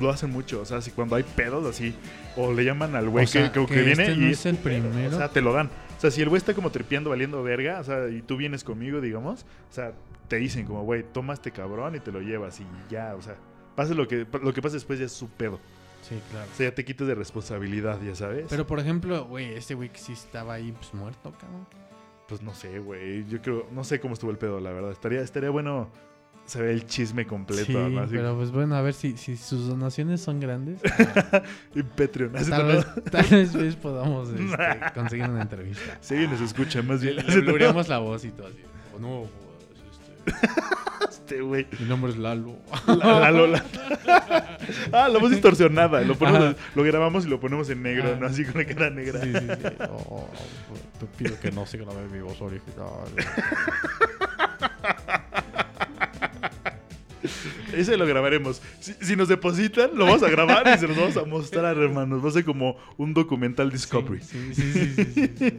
Speaker 3: lo hacen mucho. O sea, si cuando hay pedos así, o le llaman al güey
Speaker 1: O sea,
Speaker 3: que, que-
Speaker 1: que
Speaker 3: que viene
Speaker 1: este
Speaker 3: y
Speaker 1: no es el primero.
Speaker 3: O sea, te lo dan. O sea, si el güey está como tripeando, valiendo verga, o sea, y tú vienes conmigo, digamos, o sea, te dicen como, güey, toma este cabrón y te lo llevas y ya, o sea, pase lo que, lo que pase después ya es su pedo.
Speaker 1: Sí, claro.
Speaker 3: O sea, ya te quitas de responsabilidad, ya sabes.
Speaker 1: Pero por ejemplo, güey, este güey que sí estaba ahí, pues muerto, cabrón.
Speaker 3: Pues no sé, güey. Yo creo, no sé cómo estuvo el pedo, la verdad. Estaría, estaría bueno saber el chisme completo.
Speaker 1: Sí,
Speaker 3: ¿no? Así-
Speaker 1: pero pues bueno, a ver si, si sus donaciones son grandes. *laughs*
Speaker 3: Y Patreon.
Speaker 1: Tal, *laughs*
Speaker 3: todo-
Speaker 1: vez, tal vez podamos este, *laughs* conseguir una entrevista.
Speaker 3: Alguien nos escucha, más
Speaker 1: Le,
Speaker 3: bien.
Speaker 1: le blureamos la voz y todo así. O no, este,
Speaker 3: Este güey.
Speaker 1: mi nombre es Lalo.
Speaker 3: La, la Lola. ah, la voz distorsionada. Lo, ponemos- lo grabamos y lo ponemos en negro. ¿no? Así con la cara negra.
Speaker 1: Sí, sí, sí. Oh, te pido que no se grabe mi voz original.
Speaker 3: Ese lo grabaremos. Si, si nos depositan, lo vamos a grabar y se los vamos a mostrar, *laughs* hermanos. Va a ser como un documental Discovery.
Speaker 1: Sí, sí, *laughs* sí, sí.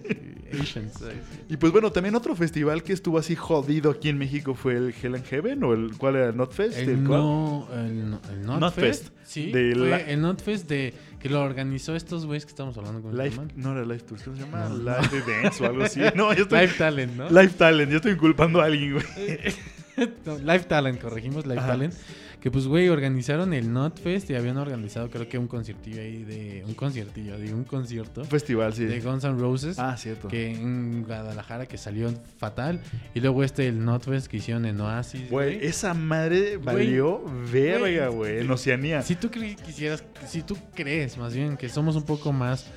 Speaker 3: Y pues bueno, también otro festival que estuvo así jodido aquí en México fue el Hell and Heaven o el cuál era Notfest.
Speaker 1: El,
Speaker 3: ¿El
Speaker 1: no, el, el Notfest. Sí,
Speaker 3: De
Speaker 1: fue
Speaker 3: la-
Speaker 1: el Notfest de, que lo organizó estos güeyes que estamos hablando con
Speaker 3: Life, no era Life Tours, ¿cómo se llama?
Speaker 1: No.
Speaker 3: Live Events o algo así. No, yo *laughs* estoy.
Speaker 1: Live Talent, ¿no?
Speaker 3: Live Talent, yo estoy inculpando a alguien, güey.
Speaker 1: No, Live Talent, corregimos Live
Speaker 3: Ajá.
Speaker 1: Talent. Que pues, güey, organizaron el Notfest y habían organizado, creo que un conciertillo ahí de. Un conciertillo, digo, un concierto
Speaker 3: festival, sí.
Speaker 1: de Guns N' Roses.
Speaker 3: Ah, cierto.
Speaker 1: Que en Guadalajara que salió fatal. Y luego este, el Notfest que hicieron en Oasis.
Speaker 3: Güey, esa madre valió verga, güey, en Oceanía.
Speaker 1: Si tú quisieras, si tú crees más bien que somos un poco más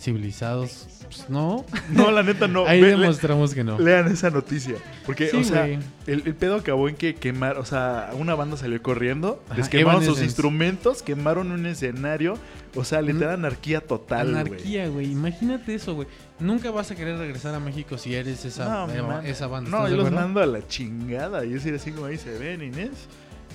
Speaker 1: civilizados, pues no. *laughs*
Speaker 3: No, la neta no. *laughs*
Speaker 1: Ahí
Speaker 3: Ve- le-
Speaker 1: demostramos que no.
Speaker 3: lean esa noticia. Porque,
Speaker 1: Sí,
Speaker 3: o sea, el, el pedo acabó en que quemar, o sea, una banda salió corriendo,
Speaker 1: Ajá,
Speaker 3: les quemaron sus instrumentos, quemaron un escenario, o sea, literal anarquía total.
Speaker 1: Anarquía, güey. Imagínate eso, güey. Nunca vas a querer regresar a México si eres esa,
Speaker 3: No,
Speaker 1: eh, esa banda.
Speaker 3: No,
Speaker 1: ¿estás
Speaker 3: yo los mando a la chingada. Y es decir, así como ahí se ven, Inés.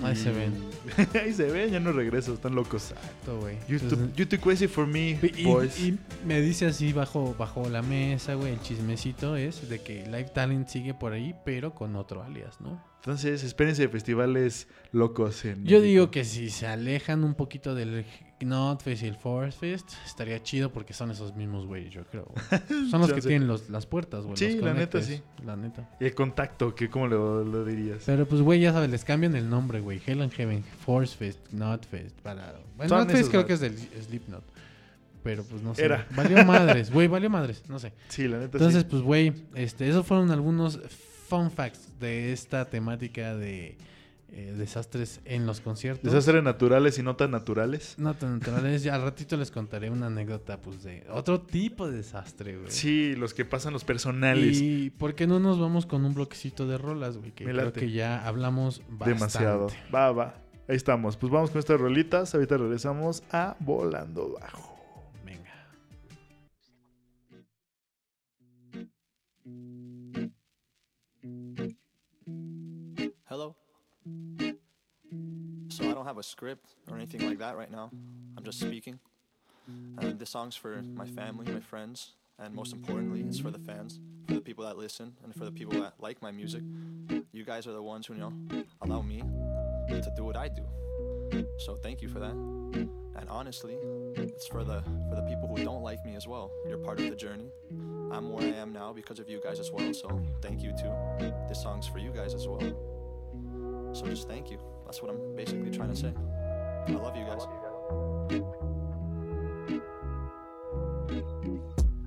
Speaker 1: Ahí se ven. *laughs*
Speaker 3: ahí se ven, ya no regreso, están locos.
Speaker 1: Exacto, güey.
Speaker 3: You too,
Speaker 1: Entonces,
Speaker 3: you too crazy for me,
Speaker 1: y,
Speaker 3: boys.
Speaker 1: y me dice así bajo, bajo la mesa, güey, el chismecito es de que Live Talent sigue por ahí, pero con otro alias, ¿no?
Speaker 3: Entonces, espérense de festivales locos en
Speaker 1: Yo
Speaker 3: México.
Speaker 1: digo que si se alejan un poquito del Notfest y el Forest Fest, estaría chido porque son esos mismos güeyes, yo creo. güey. *laughs* Son los que tienen los, las puertas, güey.
Speaker 3: Sí, la neta, sí.
Speaker 1: La neta.
Speaker 3: Y el contacto, que ¿cómo lo, lo dirías?
Speaker 1: Pero pues, güey, ya sabes, les cambian el nombre, güey. Hell and Heaven, Force Fest, Notfest, para... Bueno,
Speaker 3: esos
Speaker 1: creo que es del Slipknot. Pero pues no sé.
Speaker 3: Era.
Speaker 1: Valió *laughs* madres, güey, valió madres, no sé.
Speaker 3: Sí, la neta
Speaker 1: Entonces,
Speaker 3: sí.
Speaker 1: pues, güey, este, esos fueron algunos fun facts de esta temática de eh, desastres en los conciertos.
Speaker 3: Desastres naturales y no tan naturales.
Speaker 1: No tan naturales. Ya al ratito les contaré una anécdota, pues, de otro tipo de desastre, güey.
Speaker 3: Sí, los que pasan los personales.
Speaker 1: Y ¿por qué no nos vamos con un bloquecito de rolas, güey? Que
Speaker 3: Me
Speaker 1: creo
Speaker 3: late.
Speaker 1: que ya hablamos bastante.
Speaker 3: Demasiado. Va, va. Ahí estamos. Pues vamos con estas rolitas. Ahorita regresamos a Volando Bajo.
Speaker 6: So I don't have a script or anything like that right now. I'm just speaking. And this song's for my family, my friends, and most importantly, it's for the fans, for the people that listen, and for the people that like my music. You guys are the ones who, you know, allow me to do what I do. So thank you for that. And honestly, it's for the for the people who don't like me as well. You're part of the journey. I'm where I am now because of you guys as well. So thank you too. This song's for you guys as well. So just thank you. That's what I'm basically trying to say. I love you guys.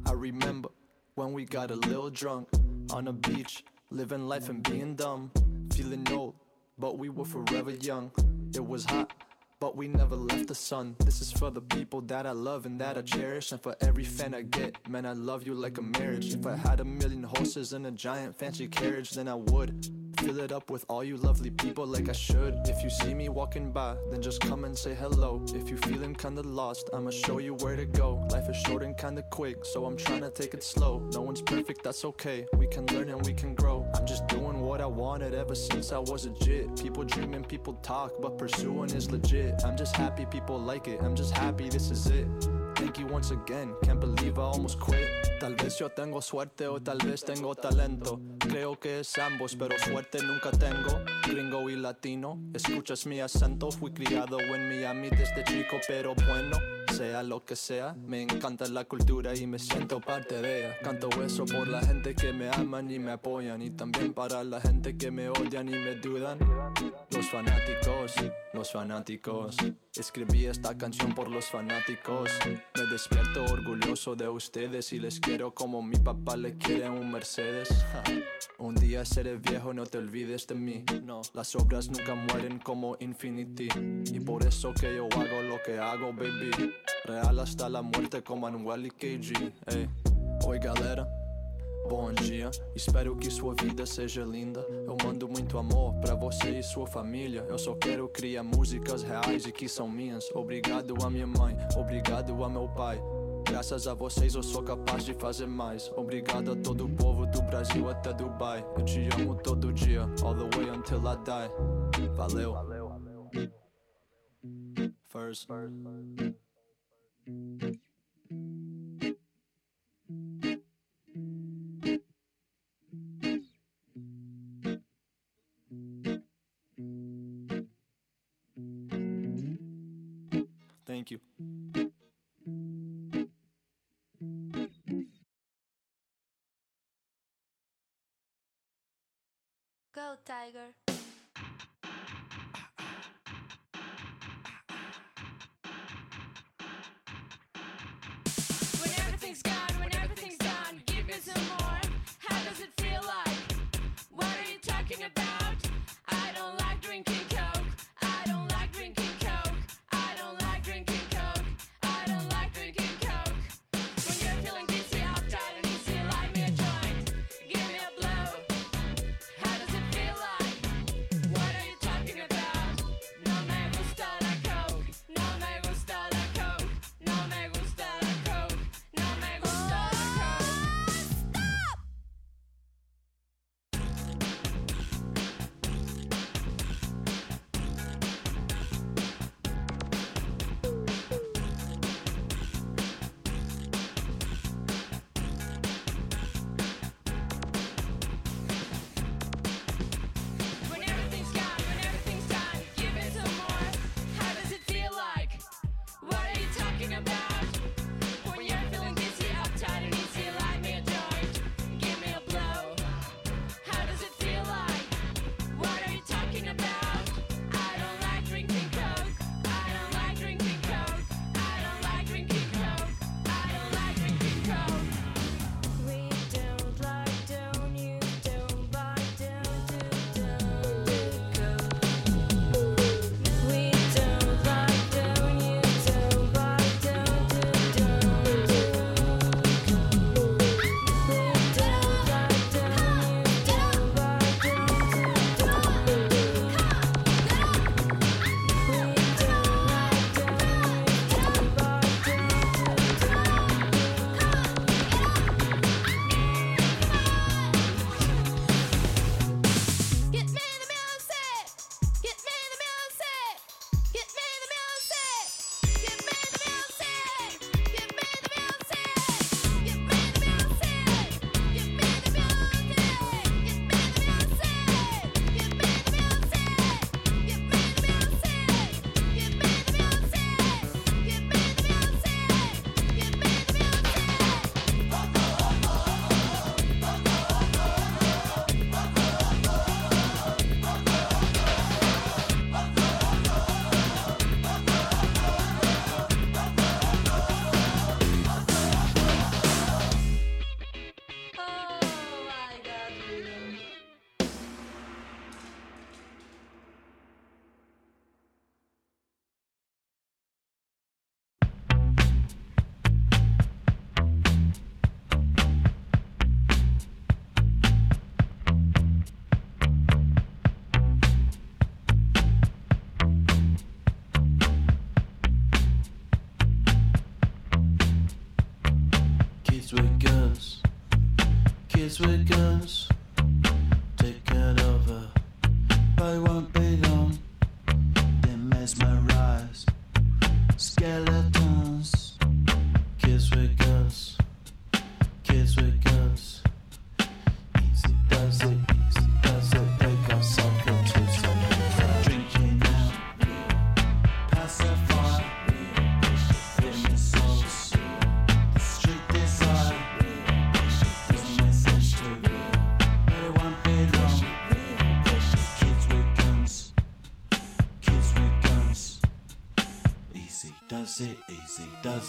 Speaker 6: I remember when we got a little drunk on a beach, living life and being dumb, feeling old, but we were forever young. It was hot, but we never left the sun. This is for the people that I love and that I cherish, and for every fan I get. Man, I love you like a marriage. If I had a million horses and a giant fancy carriage, then I would Fill it up with all you lovely people like I should. If you see me walking by, then just come and say hello. If you feeling kinda lost, I'ma show you where to go. Life is short and kinda quick, so I'm trying to take it slow. No one's perfect, that's okay. We can learn and we can grow. I'm just doing what I wanted ever since I was a jit. People dream and people talk, but pursuing is legit. I'm just happy people like it. I'm just happy this is it. Thank you once again, can't believe I almost quit. Tal vez yo tengo suerte o tal vez tengo talento. Creo que es ambos, pero suerte nunca tengo. Gringo y latino, escuchas mi acento. Fui criado en Miami desde chico, pero bueno. Sea lo que sea, me encanta la cultura y me siento parte de ella. Canto eso por la gente que me aman y me apoyan, y también para la gente que me odian y me dudan. Los fanáticos, los fanáticos. Escribí esta canción por los fanáticos. Me despierto orgulloso de ustedes y les quiero como mi papá le quiere un Mercedes. Un día seré viejo, no te olvides de mí. No, las obras nunca mueren como Infinity. Y por eso que yo hago lo que hago, baby. Real hasta la muerte como Manuel e KG. Ei. Oi, galera. Bom dia, espero que sua vida seja linda. Eu mando muito amor pra você e sua família. Eu só quero criar músicas reais e que são minhas. Obrigado a minha mãe, obrigado a meu pai. Graças a vocês eu sou capaz de fazer mais. Obrigado a todo o povo do Brasil até Dubai. Eu te amo todo dia, all the way until I die. Valeu. First. Thank you.
Speaker 7: Go, Tiger.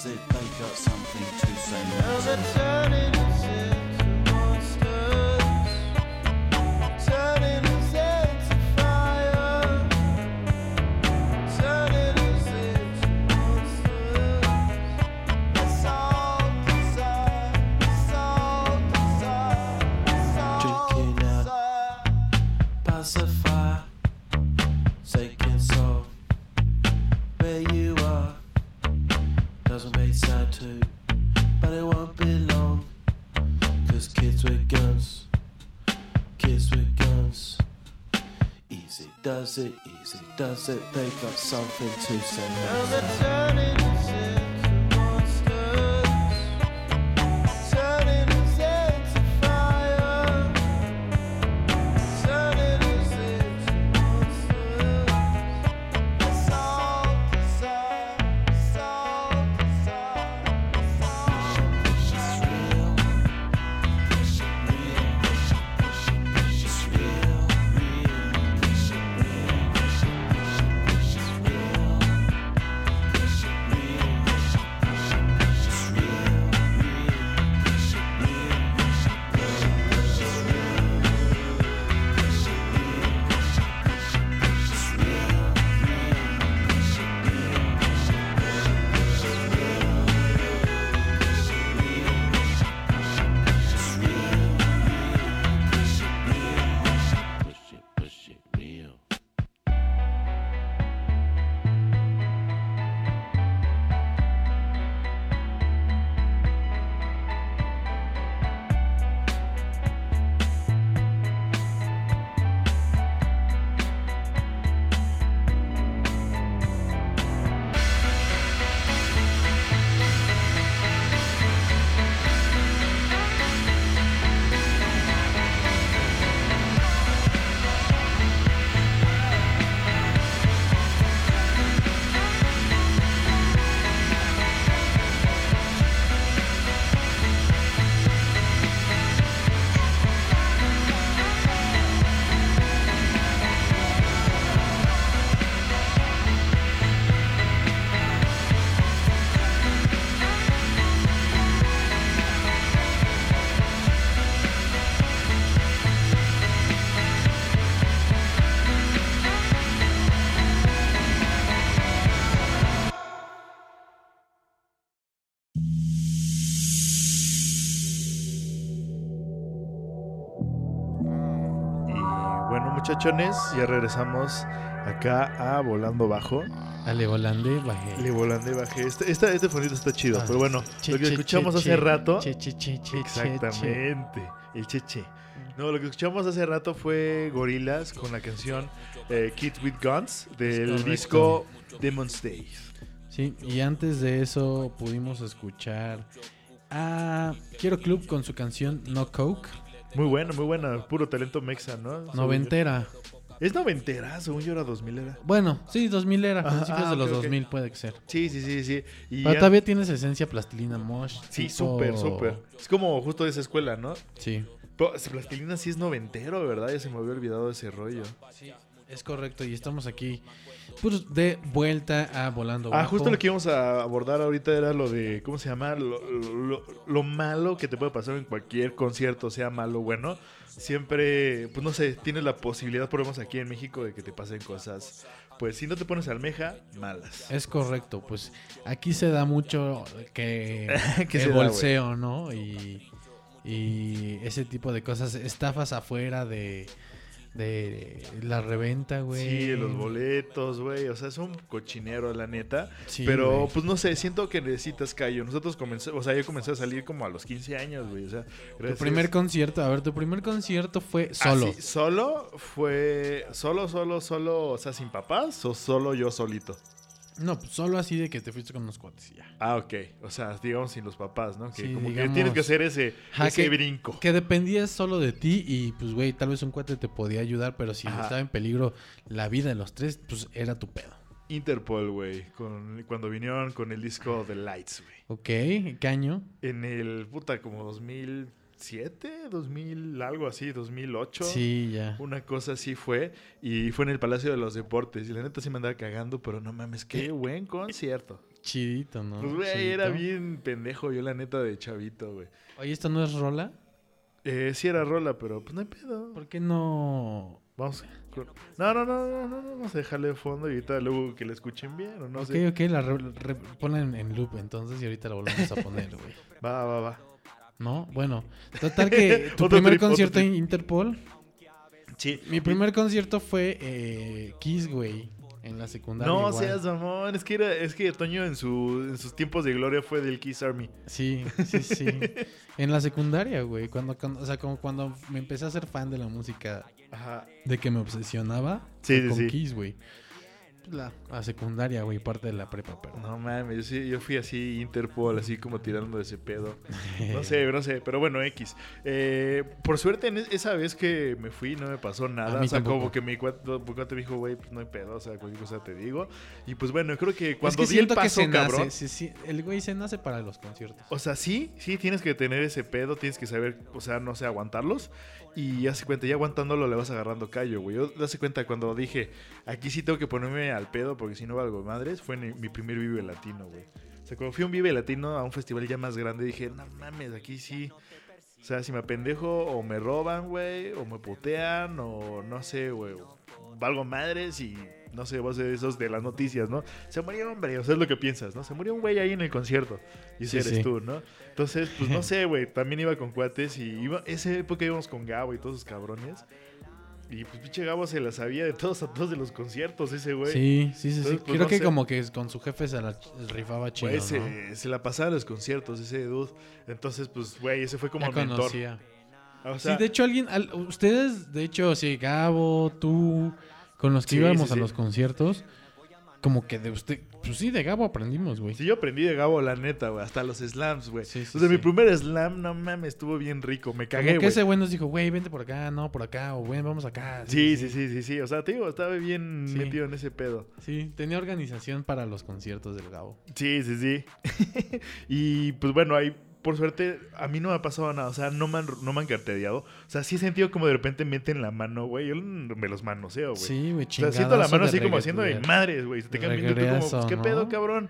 Speaker 7: Does.
Speaker 8: They got something to say. Now does it, easy does it. They've got something to say.
Speaker 3: Muchachones, ya regresamos acá a Volando Bajo.
Speaker 1: Ale volande, bajé.
Speaker 3: Le volando y bajé. Este, esta- este fonito está chido,
Speaker 1: Ah,
Speaker 3: pero bueno,
Speaker 1: Che,
Speaker 3: lo que escuchamos
Speaker 1: che,
Speaker 3: hace
Speaker 1: che.
Speaker 3: rato.
Speaker 1: Che, che, che, che, che, che.
Speaker 3: Exactamente, el cheche. No, lo que escuchamos hace rato fue Gorilas con la canción eh, Kids with Guns del disco Demon's Days.
Speaker 1: Sí, y antes de eso pudimos escuchar a Quiero Club con su canción No Coke,
Speaker 3: Muy buena, muy buena. Puro talento mexa, ¿no?
Speaker 1: Noventera.
Speaker 3: Es noventera, según yo era 2000 era.
Speaker 1: Bueno, sí, 2000 era, principios
Speaker 3: ah,
Speaker 1: de los
Speaker 3: ok, ok.
Speaker 1: 2000 puede que ser.
Speaker 3: Sí, sí, sí, sí. Y
Speaker 1: Pero
Speaker 3: ya-
Speaker 1: todavía tienes esencia plastilina mosh.
Speaker 3: Sí,
Speaker 1: tipo-
Speaker 3: súper, súper. Es como justo de esa escuela, ¿no?
Speaker 1: Sí,
Speaker 3: Pero Plastilina sí es noventero, ¿verdad? Ya se me había olvidado ese rollo.
Speaker 1: es correcto. Y estamos aquí pues, de vuelta a Volando
Speaker 3: Ah,
Speaker 1: Bajo.
Speaker 3: justo lo que íbamos a abordar ahorita era lo de, ¿cómo se llama? Lo, lo- lo malo que te puede pasar en cualquier concierto, sea malo o bueno. Siempre, pues no sé, tienes la posibilidad, por lo menos aquí en México, de que te pasen cosas, pues si no te pones almeja, malas.
Speaker 1: Es correcto, pues aquí se da mucho que, *laughs*
Speaker 3: ¿Qué
Speaker 1: que
Speaker 3: se da,
Speaker 1: bolseo, ¿no? Y, y ese tipo de cosas, estafas afuera de, de la reventa, güey.
Speaker 3: Sí, de los boletos, güey. O sea, es un cochinero, la neta.
Speaker 1: Sí,
Speaker 3: Pero,
Speaker 1: güey.
Speaker 3: pues no sé, siento que necesitas callo. Nosotros comenzamos, o sea, yo comencé a salir como a los 15 años, güey. O sea,
Speaker 1: Tu
Speaker 3: gracias-
Speaker 1: primer concierto, a ver, tu primer concierto fue solo.
Speaker 3: Ah, sí, solo fue. Solo, solo, solo. O sea, sin papás o solo yo solito.
Speaker 1: No, pues solo así de que te fuiste con unos cuates y ya.
Speaker 3: Ah, ok. O sea, digamos sin los papás, ¿no? Que
Speaker 1: Sí,
Speaker 3: como
Speaker 1: digamos-
Speaker 3: que tienes que hacer ese,
Speaker 1: Ajá,
Speaker 3: ese
Speaker 1: que-
Speaker 3: brinco.
Speaker 1: Que dependías solo de ti y pues, güey, tal vez un cuate te podía ayudar, pero si
Speaker 3: Ajá.
Speaker 1: estaba en peligro la vida de los tres, pues era tu pedo.
Speaker 3: Interpol, güey. con- Cuando vinieron con el disco The Lights, güey.
Speaker 1: Ok, ¿qué año?
Speaker 3: En el, puta, como 2007, 2000, algo así, 2008.
Speaker 1: Sí, ya.
Speaker 3: Una cosa así fue. Y fue en el Palacio de los Deportes. Y la neta sí me andaba cagando, pero no mames, qué buen concierto.
Speaker 1: Chidito, ¿no?
Speaker 3: Pues, güey,
Speaker 1: Chidito.
Speaker 3: era bien pendejo yo, la neta, de chavito, güey.
Speaker 1: Oye, ¿esto no es rola?
Speaker 3: Eh, sí era rola, pero pues no hay pedo.
Speaker 1: ¿Por qué no...?
Speaker 3: Vamos. No, no, no, no, no, no, vamos a dejarle de fondo y ahorita luego que la escuchen bien o no
Speaker 1: ok,
Speaker 3: sé.
Speaker 1: ok, la re- re- ponla en, en loop entonces y ahorita la volvemos a poner, güey. *laughs*
Speaker 3: Va, va, va.
Speaker 1: ¿No? Bueno, total *laughs* que tu primer
Speaker 3: trip,
Speaker 1: concierto en Interpol.
Speaker 3: Sí.
Speaker 1: Mi primer concierto fue eh, Kiss, güey, en la secundaria.
Speaker 3: No
Speaker 1: igual.
Speaker 3: seas mamón, es que era, es que Toño en su, en sus tiempos de gloria fue del Kiss Army.
Speaker 1: Sí, sí, sí. *laughs* en la secundaria, güey, cuando, cuando- o sea, como cuando me empecé a ser fan de la música,
Speaker 3: Ajá.
Speaker 1: de que me obsesionaba
Speaker 3: sí,
Speaker 1: con
Speaker 3: sí.
Speaker 1: Kiss, güey. La, la secundaria, güey, parte de la prepa, pero.
Speaker 3: No mames, yo, sí, yo fui así Interpol, así como tirando de ese pedo. *laughs* No sé, no sé, pero bueno, X. Eh, por suerte, en es- esa vez que me fui no me pasó nada.
Speaker 1: A mí
Speaker 3: O sea, como que mi cuate, mi cuate me dijo, güey, pues no hay pedo, o sea, cualquier cosa te digo. Y pues bueno, creo que
Speaker 1: es
Speaker 3: cuando
Speaker 1: que
Speaker 3: di el
Speaker 1: siento que
Speaker 3: paso,
Speaker 1: se
Speaker 3: cabrón.
Speaker 1: nace, sí, sí, el güey se nace para los conciertos.
Speaker 3: O sea, sí, sí, tienes que tener ese pedo, tienes que saber, o sea, no sé, aguantarlos. Y hace cuenta, ya aguantándolo le vas agarrando callo, güey. Yo hace cuenta cuando dije, aquí sí tengo que ponerme al pedo porque si no valgo madres, fue mi primer Vive Latino, güey. O sea, cuando fui a un Vive Latino a un festival ya más grande, dije, no mames, aquí sí. O sea, si me apendejo o me roban, güey, o me putean, o no sé, güey. Valgo madres y no sé, vos de esos de las noticias, ¿no? Se murió un hombre, o sea, es lo que piensas, ¿no? Se murió un güey ahí en el concierto. Y ese
Speaker 1: Sí,
Speaker 3: eres
Speaker 1: sí.
Speaker 3: tú, ¿no? Entonces, pues no *laughs* sé, güey. También iba con cuates y iba. Esa época íbamos con Gabo y todos esos cabrones. Y pues pinche Gabo se la sabía de todos a todos de los conciertos, ese güey.
Speaker 1: Sí, sí, sí, sí.
Speaker 3: Pues,
Speaker 1: Creo
Speaker 3: no
Speaker 1: que
Speaker 3: sé.
Speaker 1: como que con su jefe se la rifaba chido,
Speaker 3: Güey,
Speaker 1: ¿no?
Speaker 3: se, se la pasaba en los conciertos, ese dude. Entonces, pues, güey, ese fue como
Speaker 1: Ya
Speaker 3: el mentor.
Speaker 1: conocía.
Speaker 3: O sea,
Speaker 1: sí, de hecho, alguien, al- ustedes, de hecho, sí, Gabo, tú, con los que
Speaker 3: Sí,
Speaker 1: íbamos
Speaker 3: sí,
Speaker 1: a
Speaker 3: sí.
Speaker 1: los conciertos, como que de usted, pues sí, de Gabo aprendimos, güey.
Speaker 3: Sí, yo aprendí de Gabo, la neta, güey. Hasta los slams, güey.
Speaker 1: Sí,
Speaker 3: Entonces, mi primer slam, no mames, estuvo bien rico. Me cagué,
Speaker 1: que
Speaker 3: güey.
Speaker 1: ese güey nos dijo, güey, vente por acá, no, por acá, o güey, vamos acá.
Speaker 3: Sí, sí, sí, sí, sí. O sea, te digo, estaba bien metido en ese pedo.
Speaker 1: Sí, tenía organización para los conciertos del Gabo.
Speaker 3: Sí, sí, sí. *laughs* y pues bueno, ahí, por suerte, a mí no me ha pasado nada. O sea, no me han, no me han cartereado. O sea, sí he sentido como de repente meten la mano, güey. Yo me los manoseo, güey.
Speaker 1: Sí, güey,
Speaker 3: o sea, siento la mano así como haciendo de madres, güey. Se te quedan viendo tú como, pues, ¿qué
Speaker 1: ¿no?
Speaker 3: pedo, cabrón?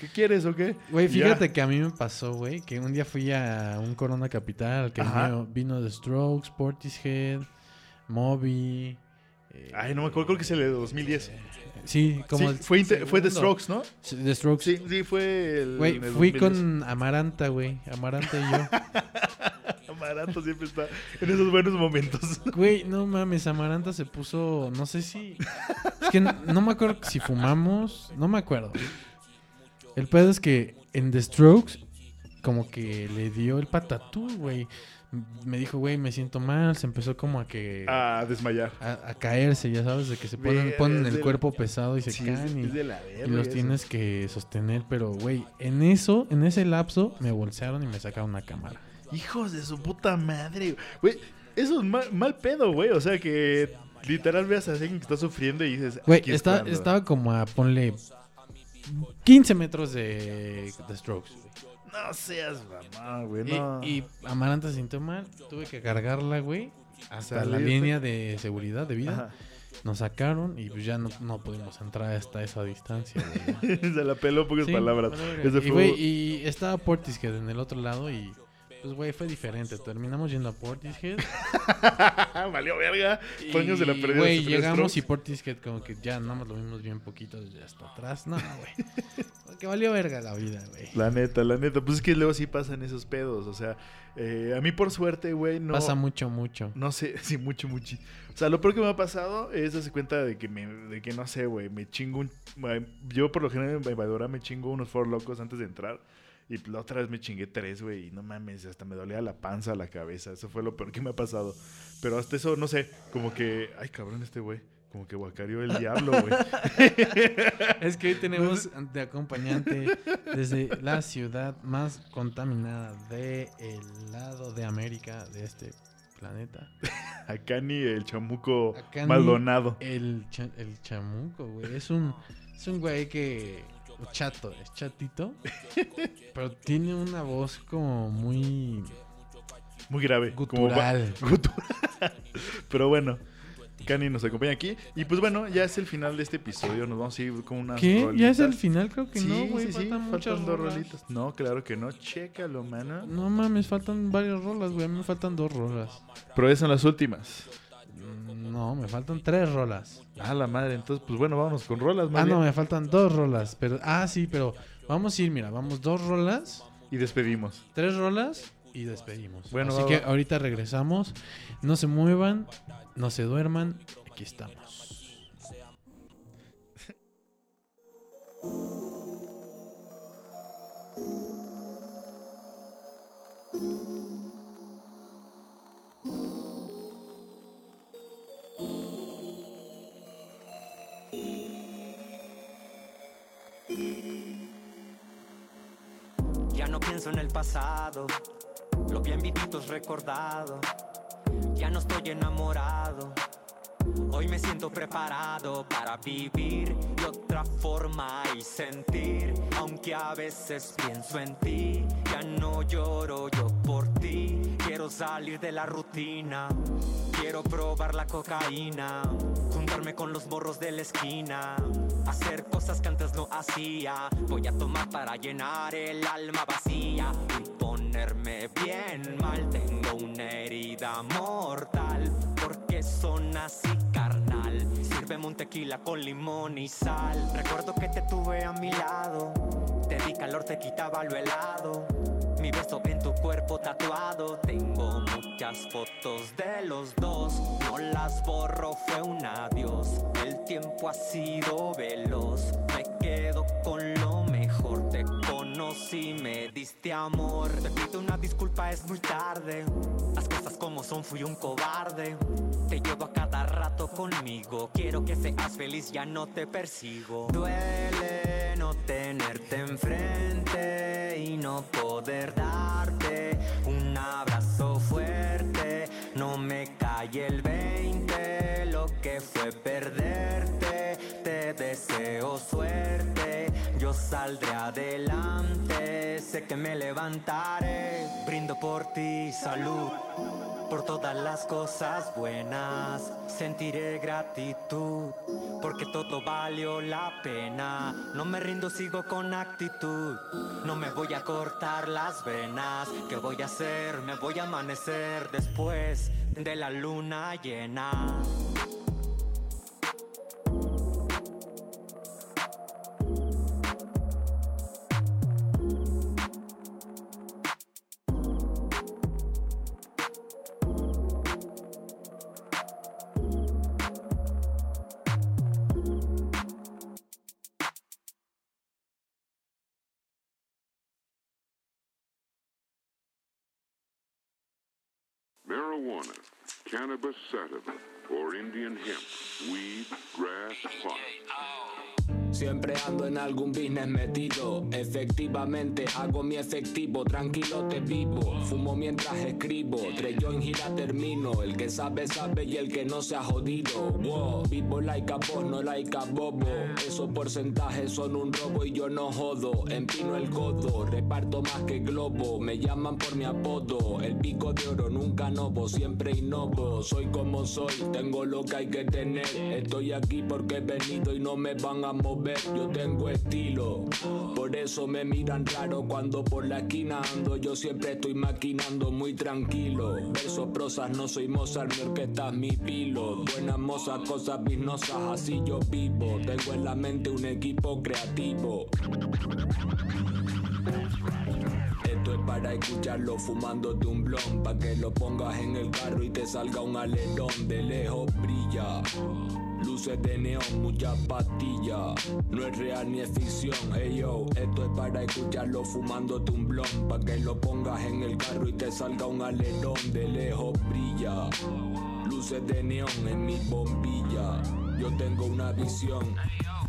Speaker 3: ¿Qué quieres o qué?
Speaker 1: Güey,
Speaker 3: ya.
Speaker 1: fíjate que a mí me pasó, güey, que un día fui a un Corona Capital al que
Speaker 3: Ajá.
Speaker 1: vino, vino The Strokes, Portishead, Moby. Eh,
Speaker 3: Ay, no me acuerdo, creo que es el de 2010.
Speaker 1: Sí, como
Speaker 3: Sí, fue, fue The. Strokes, ¿no?
Speaker 1: The Strokes.
Speaker 3: Sí, sí, fue el.
Speaker 1: Güey, fui
Speaker 3: 2010.
Speaker 1: con Amaranta, güey. Amaranta y yo. *laughs*
Speaker 3: Amaranto siempre está en esos buenos momentos. *laughs*
Speaker 1: Güey, no mames, Amaranta se puso, no sé si... Es que no, no me acuerdo si fumamos, no me acuerdo. El pedo es que en The Strokes, como que le dio el patatú, güey. Me dijo, güey, me siento mal, se empezó como a que...
Speaker 3: A desmayar.
Speaker 1: A, a caerse, ya sabes, de que se ponen, ponen el cuerpo pesado y se
Speaker 3: Sí, es,
Speaker 1: caen y,
Speaker 3: es de la
Speaker 1: y
Speaker 3: verga
Speaker 1: los
Speaker 3: eso.
Speaker 1: tienes que sostener. Pero, güey, en eso, en ese lapso, me bolsearon y me sacaron una cámara.
Speaker 3: Hijos de su puta madre, güey. Eso es mal, mal pedo, güey. O sea que literal veas a alguien que está sufriendo y dices.
Speaker 1: Güey,
Speaker 3: "Aquí es
Speaker 1: está,
Speaker 3: cuando".
Speaker 1: estaba como a, ponle, 15 metros de, de Strokes. güey.
Speaker 3: No seas mamá, güey.
Speaker 1: Y-
Speaker 3: No.
Speaker 1: Y, Amaranta se sintió mal, tuve que cargarla, güey, hasta la línea de seguridad de vida.
Speaker 3: Ajá.
Speaker 1: Nos sacaron y pues ya no, no pudimos entrar hasta esa distancia. güey. *laughs*
Speaker 3: Se la peló pocas
Speaker 1: Sí,
Speaker 3: palabras. Ese
Speaker 1: y,
Speaker 3: fue-
Speaker 1: güey, y estaba Portishead en el otro lado y Pues, güey, fue diferente. Terminamos yendo a Portishead. *laughs*
Speaker 3: Valió verga. Toños de la
Speaker 1: y,
Speaker 3: pérdida.
Speaker 1: Güey, llegamos y Portishead como que ya nada más lo vimos bien poquito desde hasta atrás. No, güey. que valió verga la vida, güey.
Speaker 3: La neta, la neta. Pues es que luego sí pasan esos pedos. O sea, eh, a mí por suerte, güey, no.
Speaker 1: Pasa mucho, mucho.
Speaker 3: No sé, *laughs* sí, mucho, mucho. O sea, lo peor que me ha pasado es darse cuenta de que, me, de que no sé, güey, me chingo un... Yo por lo general en Vaivadora me chingo unos four locos antes de entrar. Y la otra vez me chingué tres, güey, y no mames, hasta me dolía la panza, la cabeza. Eso fue lo peor que me ha pasado. Pero hasta eso, no sé, como que... Ay, cabrón este güey. Como que guacareó el diablo, güey. *laughs*
Speaker 1: Es que hoy tenemos de acompañante desde la ciudad más contaminada del lado de América de este planeta. *laughs*
Speaker 3: A Cani, el chamuco Maldonado.
Speaker 1: El, cha- el chamuco, güey. Es un, es un güey que. Chato, es chatito. *laughs* pero tiene una voz como muy
Speaker 3: Muy grave. como va-
Speaker 1: gutural. *laughs*
Speaker 3: Gutural. Pero bueno, Cani nos acompaña aquí. Y pues bueno, ya es el final de este episodio. Nos vamos a ir con unas
Speaker 1: ¿Qué? ¿Ya es el final? Creo que
Speaker 3: sí,
Speaker 1: no, güey.
Speaker 3: sí, sí,
Speaker 1: faltan muchas
Speaker 3: faltan dos
Speaker 1: rolas.
Speaker 3: rolitas. No, claro que no. Chécalo, mano.
Speaker 1: No mames, faltan varias rolas, güey. A mí me faltan dos rolas.
Speaker 3: Pero esas son las últimas.
Speaker 1: Mm, No, me faltan tres rolas.
Speaker 3: Ah, la madre. Entonces, pues bueno, vámonos con rolas,
Speaker 1: Ah, no, me faltan dos rolas. Pero, ah, sí, pero vamos a ir, mira, vamos dos rolas,
Speaker 3: Y despedimos.
Speaker 1: tres rolas y despedimos.
Speaker 3: Bueno,
Speaker 1: Así
Speaker 3: va,
Speaker 1: que
Speaker 3: va.
Speaker 1: ahorita regresamos. No se muevan, no se duerman. Aquí estamos. *laughs*
Speaker 9: Ya no pienso en el pasado, lo bien vivido es recordado. Ya no estoy enamorado, hoy me siento preparado para vivir de otra forma y sentir. Aunque a veces pienso en ti, ya no lloro yo por ti. Quiero salir de la rutina, quiero probar la cocaína, juntarme con los morros de la esquina, hacer cosas que antes no hacía. Voy a tomar para llenar el alma vacía y ponerme bien mal. Tengo una herida mortal porque son así carnal. Sírveme un tequila con limón y sal. Recuerdo que te tuve a mi lado, te di calor, te quitaba lo helado. Mi beso en tu cuerpo tatuado. Tengo muchas fotos de los dos. No las borro, fue un adiós. El tiempo ha sido veloz. Me quedo con conocí, me diste amor. Te pido una disculpa, es muy tarde. Las cosas como son, fui un cobarde. Te llevo a cada rato conmigo. Quiero que seas feliz, ya no te persigo. Duele no tenerte enfrente y no poder darte un abrazo fuerte. No me cae el 20, lo que fue perderte. Saldré adelante. Sé que me levantaré. Brindo por ti, salud. Por todas las cosas buenas sentiré gratitud, porque todo valió la pena. No me rindo, sigo con actitud. No me voy a cortar las venas. ¿Qué voy a hacer? Me voy a amanecer después de la luna llena.
Speaker 10: Cannabis sativa, or Indian hemp, weed, grass, pot.
Speaker 11: Siempre ando en algún business metido. Efectivamente hago mi efectivo, tranquilo te vivo. Fumo mientras escribo, tres yo en gira termino. El que sabe, sabe y el que no se ha jodido. Wow, vivo like a boss, no like a bobo. Esos porcentajes son un robo y yo no jodo. Empino el codo, reparto más que globo. Me llaman por mi apodo. El pico de oro nunca novo, siempre innovo. Soy como soy, tengo lo que hay que tener. Estoy aquí porque he venido y no me van a mover. Yo tengo estilo. Por eso me miran raro cuando por la esquina ando. Yo siempre estoy maquinando muy tranquilo. Versos, prosas, no soy Mozart, mi orquesta es mi pilo. Buenas mozas, cosas biznosas, así yo vivo. Tengo en la mente un equipo creativo. Esto es para escucharlo fumándote un blon Pa' que lo pongas en el carro y te salga un alerón De lejos brilla Luces de neón, muchas pastillas. No es real ni es ficción. Ey yo, esto es para escucharlo fumándote un blon. Pa' que lo pongas en el carro y te salga un alerón. De lejos brilla. Luces de neón en mi bombilla. Yo tengo una visión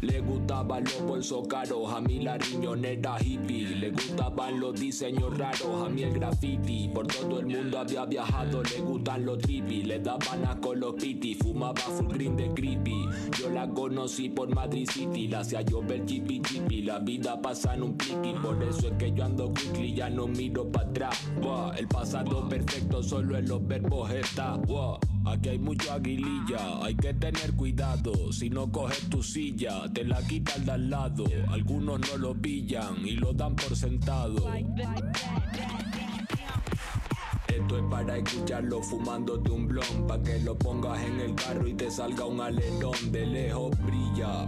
Speaker 11: le gustaban los bolsos caros, a mí la riñonera hippie. Le gustaban los diseños raros, a mí el graffiti. Por todo el mundo había viajado, le gustan los trippy. Le daban asco los piti, fumaba full green de creepy. Yo la conocí por Madrid City, la hacía llover chippy chippy. La vida pasa en un pliqui, por eso es que yo ando quickly, ya no miro para atrás. El pasado perfecto solo en los verbos está. Aquí hay mucho aguililla, hay que tener cuidado. Si no coges tu silla, te la quita el de al lado. Algunos no lo pillan y lo dan por sentado. Esto es para escucharlo fumándote un blon Pa' que lo pongas en el carro y te salga un alerón De lejos brilla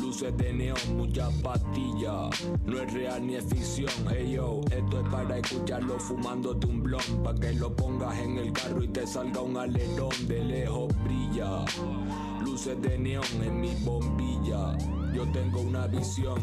Speaker 11: Luces de neón, muchas pastillas No es real ni es ficción Ey yo, esto es para escucharlo fumándote un blon Pa' que lo pongas en el carro y te salga un alerón De lejos brilla Luces de neón en mi bombilla. Yo tengo una visión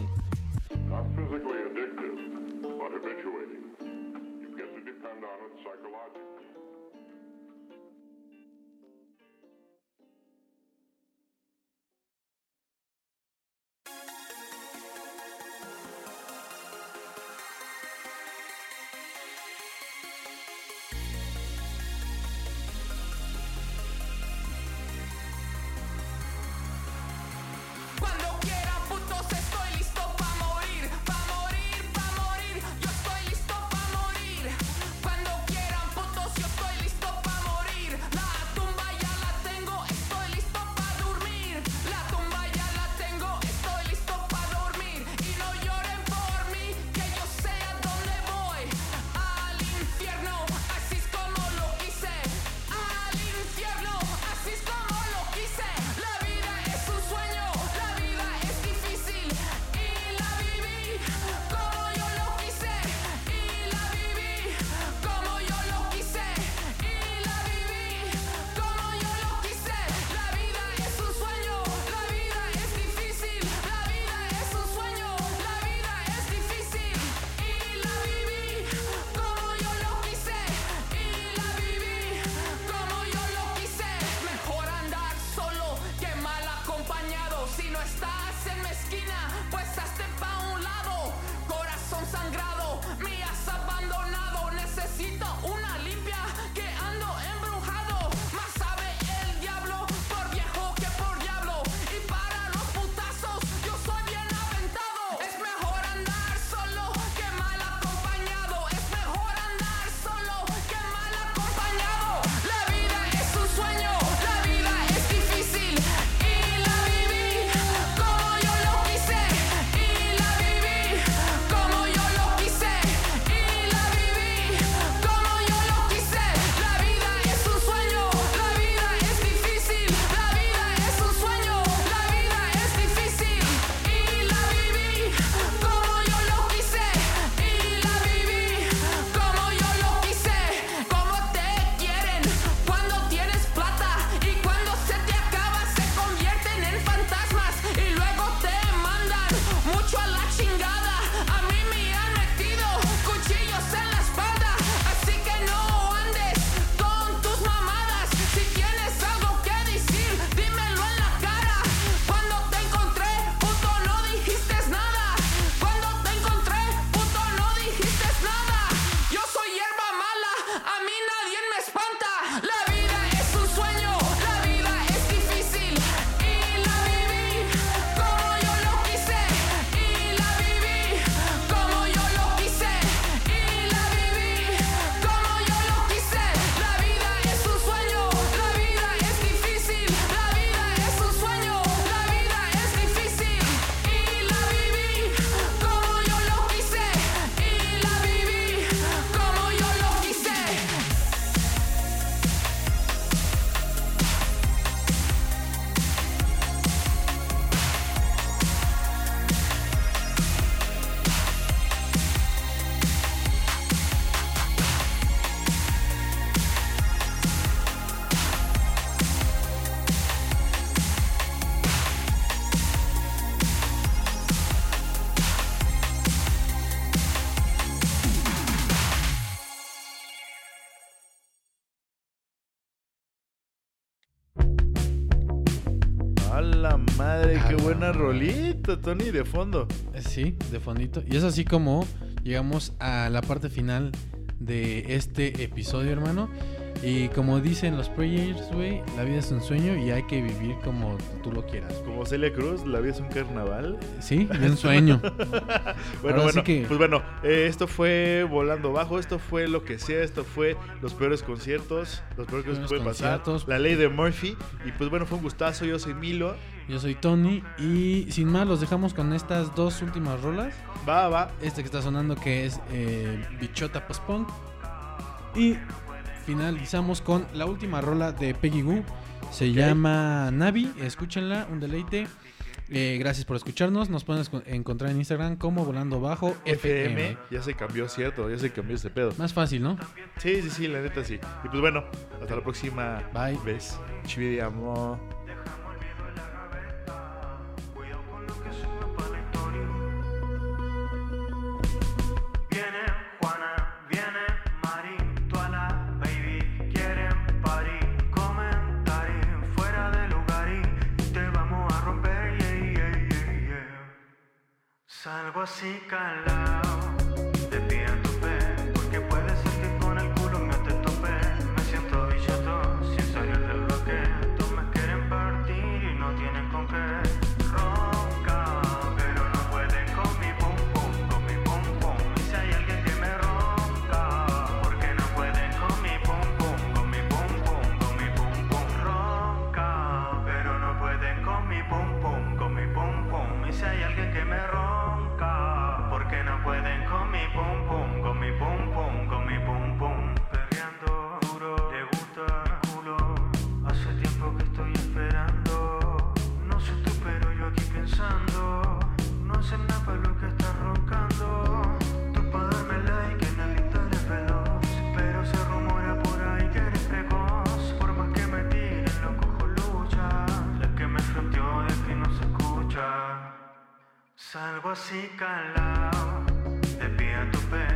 Speaker 3: madre! ¡Qué buena rolita, Tony, de fondo!
Speaker 1: Eh, Sí, de fondito. Y es así como llegamos a la parte final de este episodio, hermano. Y como dicen los prayers, güey, la vida es un sueño y hay que vivir como tú lo quieras.
Speaker 3: Como Celia Cruz, la vida es un carnaval.
Speaker 1: Sí, y un sueño. *laughs*
Speaker 3: Bueno,
Speaker 1: Ahora
Speaker 3: bueno,
Speaker 1: que-
Speaker 3: pues bueno, eh, esto fue Volando Bajo, esto fue lo que sea, esto fue los peores conciertos, los peores que
Speaker 1: Peores
Speaker 3: puede pasar,
Speaker 1: conciertos.
Speaker 3: la ley de Murphy, y pues bueno, fue un gustazo, yo soy Milo,
Speaker 1: Yo soy Tony y sin más los dejamos con estas dos últimas rolas.
Speaker 3: va, va,
Speaker 1: Este que está sonando que es eh, Bichota Post Punk. Y finalizamos con la última rola de Peggy Goo. Se llama Navi. Escúchenla, un deleite. Eh, gracias por escucharnos. Nos pueden encontrar en Instagram como Volando Bajo FM.
Speaker 3: FM, ya se cambió, cierto, ya se cambió este pedo.
Speaker 1: Más fácil, ¿no?
Speaker 3: Sí, sí, sí, la neta sí. Y pues bueno, hasta la próxima
Speaker 1: Bye.
Speaker 3: vez. Chividiamo.
Speaker 12: Salgo así calado, Salgo así calado, de pie a tu pie,